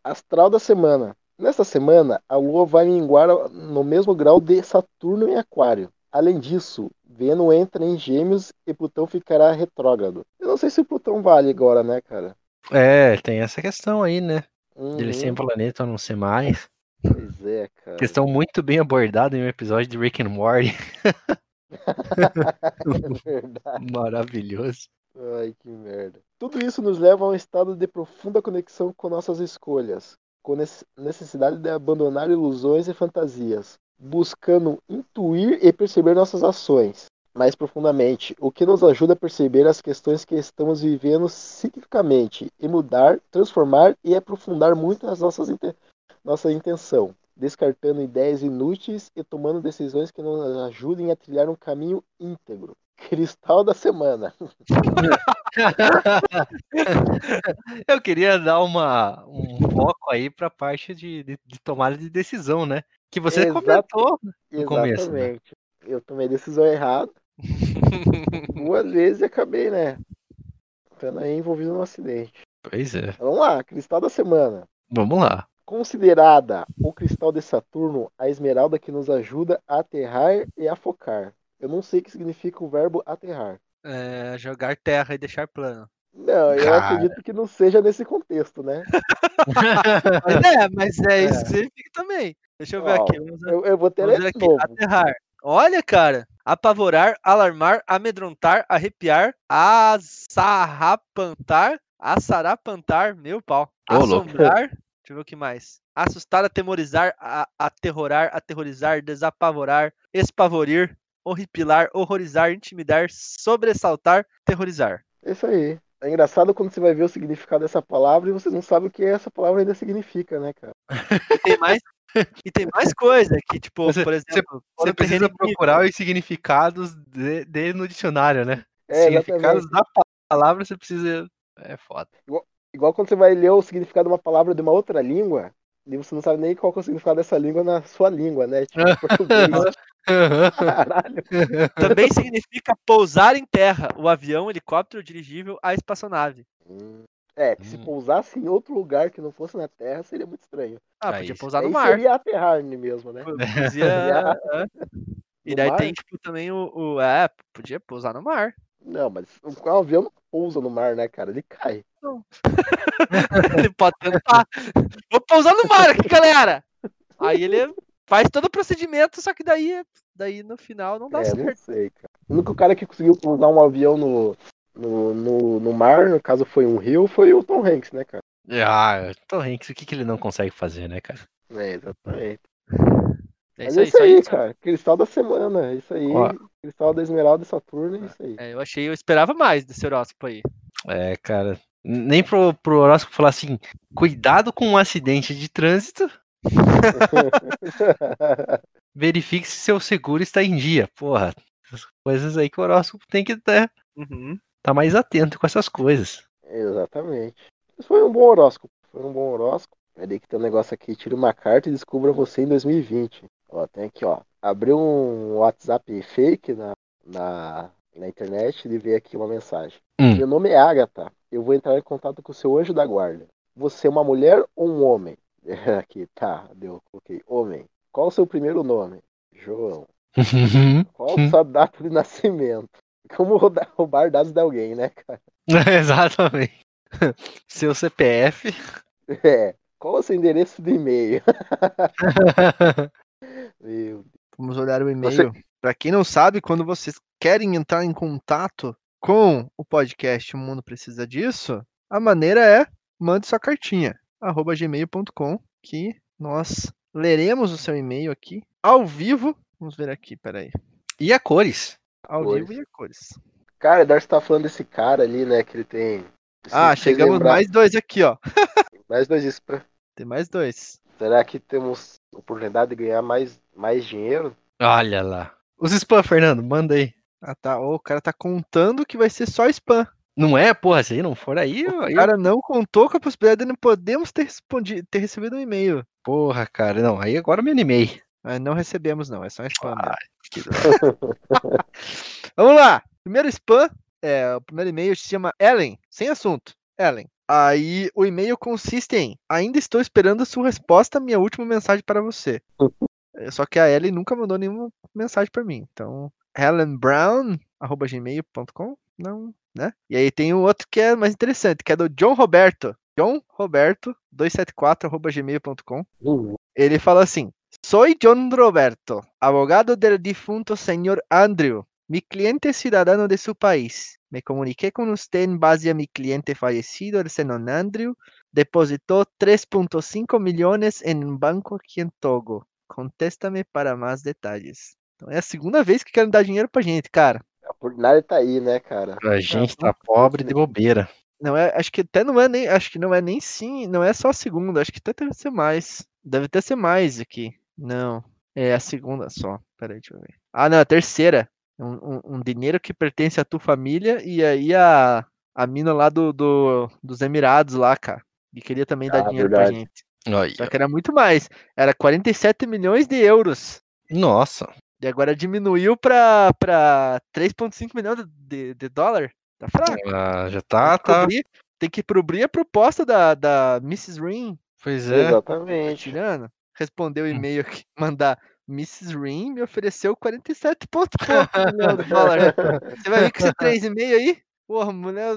Astral da semana. Nesta semana, a Lua vai minguar no mesmo grau de Saturno em Aquário. Além disso, Vênus entra em Gêmeos e Plutão ficará retrógrado. Eu não sei se o Plutão vale agora, né, cara? É, tem essa questão aí, né? De ele Uhum. ser um planeta ou não ser mais. Pois é, cara. Questão muito bem abordada em um episódio de Rick and Morty. É verdade. Maravilhoso. Ai, que merda. Tudo isso nos leva a um estado de profunda conexão com nossas escolhas, com nece- necessidade de abandonar ilusões e fantasias, buscando intuir e perceber nossas ações mais profundamente, o que nos ajuda a perceber as questões que estamos vivendo ciclicamente e mudar, transformar e aprofundar muito as nossas nossa intenção, descartando ideias inúteis e tomando decisões que nos ajudem a trilhar um caminho íntegro. Cristal da semana. Eu queria dar uma, um foco aí pra parte de, de, de tomada de decisão, né? Que você Exato. comentou no começo. né? Exatamente. Eu tomei decisão errada. Duas vezes e acabei, né? Ficando aí envolvido num acidente. Pois é. Vamos lá, cristal da semana. Vamos lá. Considerada o cristal de Saturno a esmeralda que nos ajuda a aterrar e a focar. Eu não sei o que significa o verbo aterrar. É, jogar terra e deixar plano. Não, eu Cara. acredito que não seja nesse contexto, né? Mas é, mas é, isso que significa também. Deixa eu ver Ó, aqui. Vamos, Eu, eu vou ter vamos aqui. novo. Aterrar. Olha, cara. Apavorar, alarmar, amedrontar, arrepiar, assarrapantar, assarapantar, meu pau. Ô, louco. Assombrar. Deixa eu ver o que mais. Assustar, atemorizar, a- aterrorar, aterrorizar, desapavorar, espavorir, horripilar, horrorizar, intimidar, sobressaltar, terrorizar. É Isso aí. É engraçado quando você vai ver o significado dessa palavra e você não sabe o que essa palavra ainda significa, né, cara? E tem mais, e tem mais coisa que, tipo, Você- por exemplo, Você precisa terreno é procurar os significados de- dele no dicionário, né? É, significados exatamente. da palavra você precisa. É foda. Igual quando você vai ler o significado de uma palavra de uma outra língua, e você não sabe nem qual é o significado dessa língua na sua língua, né? Tipo, português. Caralho. Também significa pousar em terra, o avião, helicóptero, dirigível, a espaçonave. Hum. É, que se Hum. pousasse em outro lugar que não fosse na Terra, seria muito estranho. Ah, podia pousar no Aí mar. seria aterrar mesmo, né? Podia- é. E daí mar? tem, tipo, também o, o- É, podia pousar no mar. Não, mas o avião não pousa no mar, né, cara? Ele cai. Ele pode tentar. Vou pousar no mar aqui, galera! Aí ele faz todo o procedimento, só que daí, daí no final não dá é, não certo. sei, cara. O único cara que conseguiu pousar um avião no, no, no, no mar, no caso foi um rio, foi o Tom Hanks, né, cara? Ah, Tom Hanks, o que, que ele não consegue fazer, né, cara? É, exatamente. É Mas isso é aí, isso aí, aí. cara. Cristal da semana, é isso aí. Ó. Cristal da Esmeralda e Saturno, é isso aí. É, eu achei, eu esperava mais desse horóscopo aí. É, cara. Nem pro, pro horóscopo falar assim, cuidado com um acidente de trânsito, verifique se seu seguro está em dia. Porra, essas coisas aí que o horóscopo tem que estar Uhum. Tá mais atento com essas coisas. Exatamente. Mas foi um bom horóscopo. Foi um bom horóscopo. Peraí que tem um negócio aqui. Tira uma carta e descubra você em 2020. Ó, tem aqui, ó. Abriu um WhatsApp fake na, na, na internet e veio aqui uma mensagem. Hum. Meu nome é Agatha. Eu vou entrar em contato com o seu anjo da guarda. Você é uma mulher ou um homem? Aqui, tá. Deu. Coloquei. Homem. Qual o seu primeiro nome? João. Qual a sua data de nascimento? Como roubar- dados de alguém, né, cara? Exatamente. Seu CPF. É. Qual o seu endereço de e-mail? Meu Vamos olhar o Você- e-mail. Pra quem não sabe, quando vocês querem entrar em contato com o podcast O Mundo Precisa Disso, a maneira é mande sua cartinha, arroba gmail.com, que nós leremos o seu e-mail aqui ao vivo. Vamos ver aqui, peraí. E a cores. Ao Cores. vivo e a cores. Cara, Darcy tá falando desse cara ali, né? Que ele tem. Ah, chegamos lembrar- mais dois aqui, ó. Mais dois isso pra... Tem mais dois. Será que temos oportunidade de ganhar mais, mais dinheiro? Olha lá. Os spam, Fernando, manda aí. Ah, tá. Ô, o cara tá contando que vai ser só spam. Não é, porra, se aí não for aí, O aí cara não contou com a possibilidade de não podemos ter, respondido, ter recebido um e-mail. porra, cara, não, aí agora eu me animei. Mas não recebemos, não. É só spam. Ai, que Vamos lá. Primeiro spam, é, o primeiro e-mail se chama Ellen, sem assunto. Ellen. Aí o e-mail consiste em: Ainda estou esperando a sua resposta à minha última mensagem para você. É, Só que a Ellen nunca mandou nenhuma mensagem para mim. Então, helenbrown.gmail.com? Não, né? E aí tem o outro que é mais interessante, que é do John Roberto. John Roberto, 274.gmail.com. Uhum. Ele fala assim: Soy John Roberto, abogado del difunto señor Andrew. Mi cliente es ciudadano de su país. Me comuniqué con usted en base a mi cliente fallecido, el señor Andrew. Depositó 3.5 millones en un banco aquí en Togo. Contéstame para más detalles. Então é a segunda vez que querem dar dinheiro pra gente, cara. A oportunidade tá aí, né, cara? A gente tá pobre de bobeira. Não é, acho que até não é nem, acho que não é nem sim, não é só a segunda, acho que até deve ser mais. Deve até ser mais aqui. Não, é a segunda só. Peraí, deixa eu ver. Ah, não, a terceira. Um, um, um dinheiro que pertence à tua família e aí a, a mina lá do, do, dos Emirados lá, cara. E queria também dar Ah, dinheiro verdade. pra gente. Olha, Só que era muito mais. Era 47 milhões de euros. Nossa. E agora diminuiu pra, pra 3,5 milhões de, de dólar. Tá fraco. Ah, já tá, que tá. cobrir, tem que cobrir a proposta da, da Mrs. Ring. Pois é. Exatamente. Tirando. Respondeu o e-mail aqui. Mandar. Mrs. Ring me ofereceu 47 ponto pouco milhão de dólar. Você vai vir com esse 3,5 aí? Porra, mulher,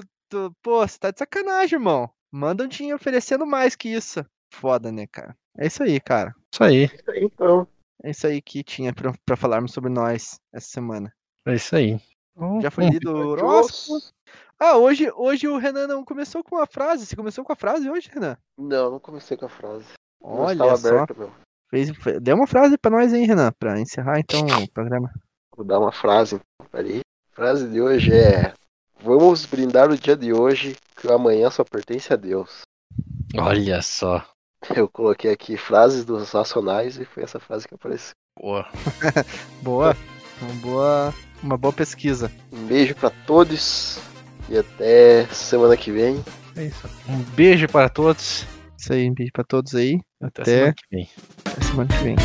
pô, você tá de sacanagem, irmão. Manda um dinheiro oferecendo mais que isso. Foda, né, cara? É isso aí, cara. Isso aí. Então, É isso aí que tinha pra, pra falarmos sobre nós essa semana. É isso aí. Então, Já foi hum, lido o horóscopo? Ah, hoje, hoje o Renan não começou com a frase. Você começou com a frase hoje, Renan? não, não comecei com a frase. Olha só. aberto, meu. Fez, fe- deu uma frase pra nós aí, Renan, pra encerrar então o programa. Vou dar uma frase. Peraí. A frase de hoje é: Vamos brindar o dia de hoje, que o amanhã só pertence a Deus. Olha só. Eu coloquei aqui frases dos Racionais e foi essa frase que apareceu. Boa. Boa. Uma boa, uma boa pesquisa. Um beijo pra todos e até semana que vem. É isso. Um beijo para todos. Isso aí, um beijo pra todos aí. Até, Até- semana que vem. Até semana que vem.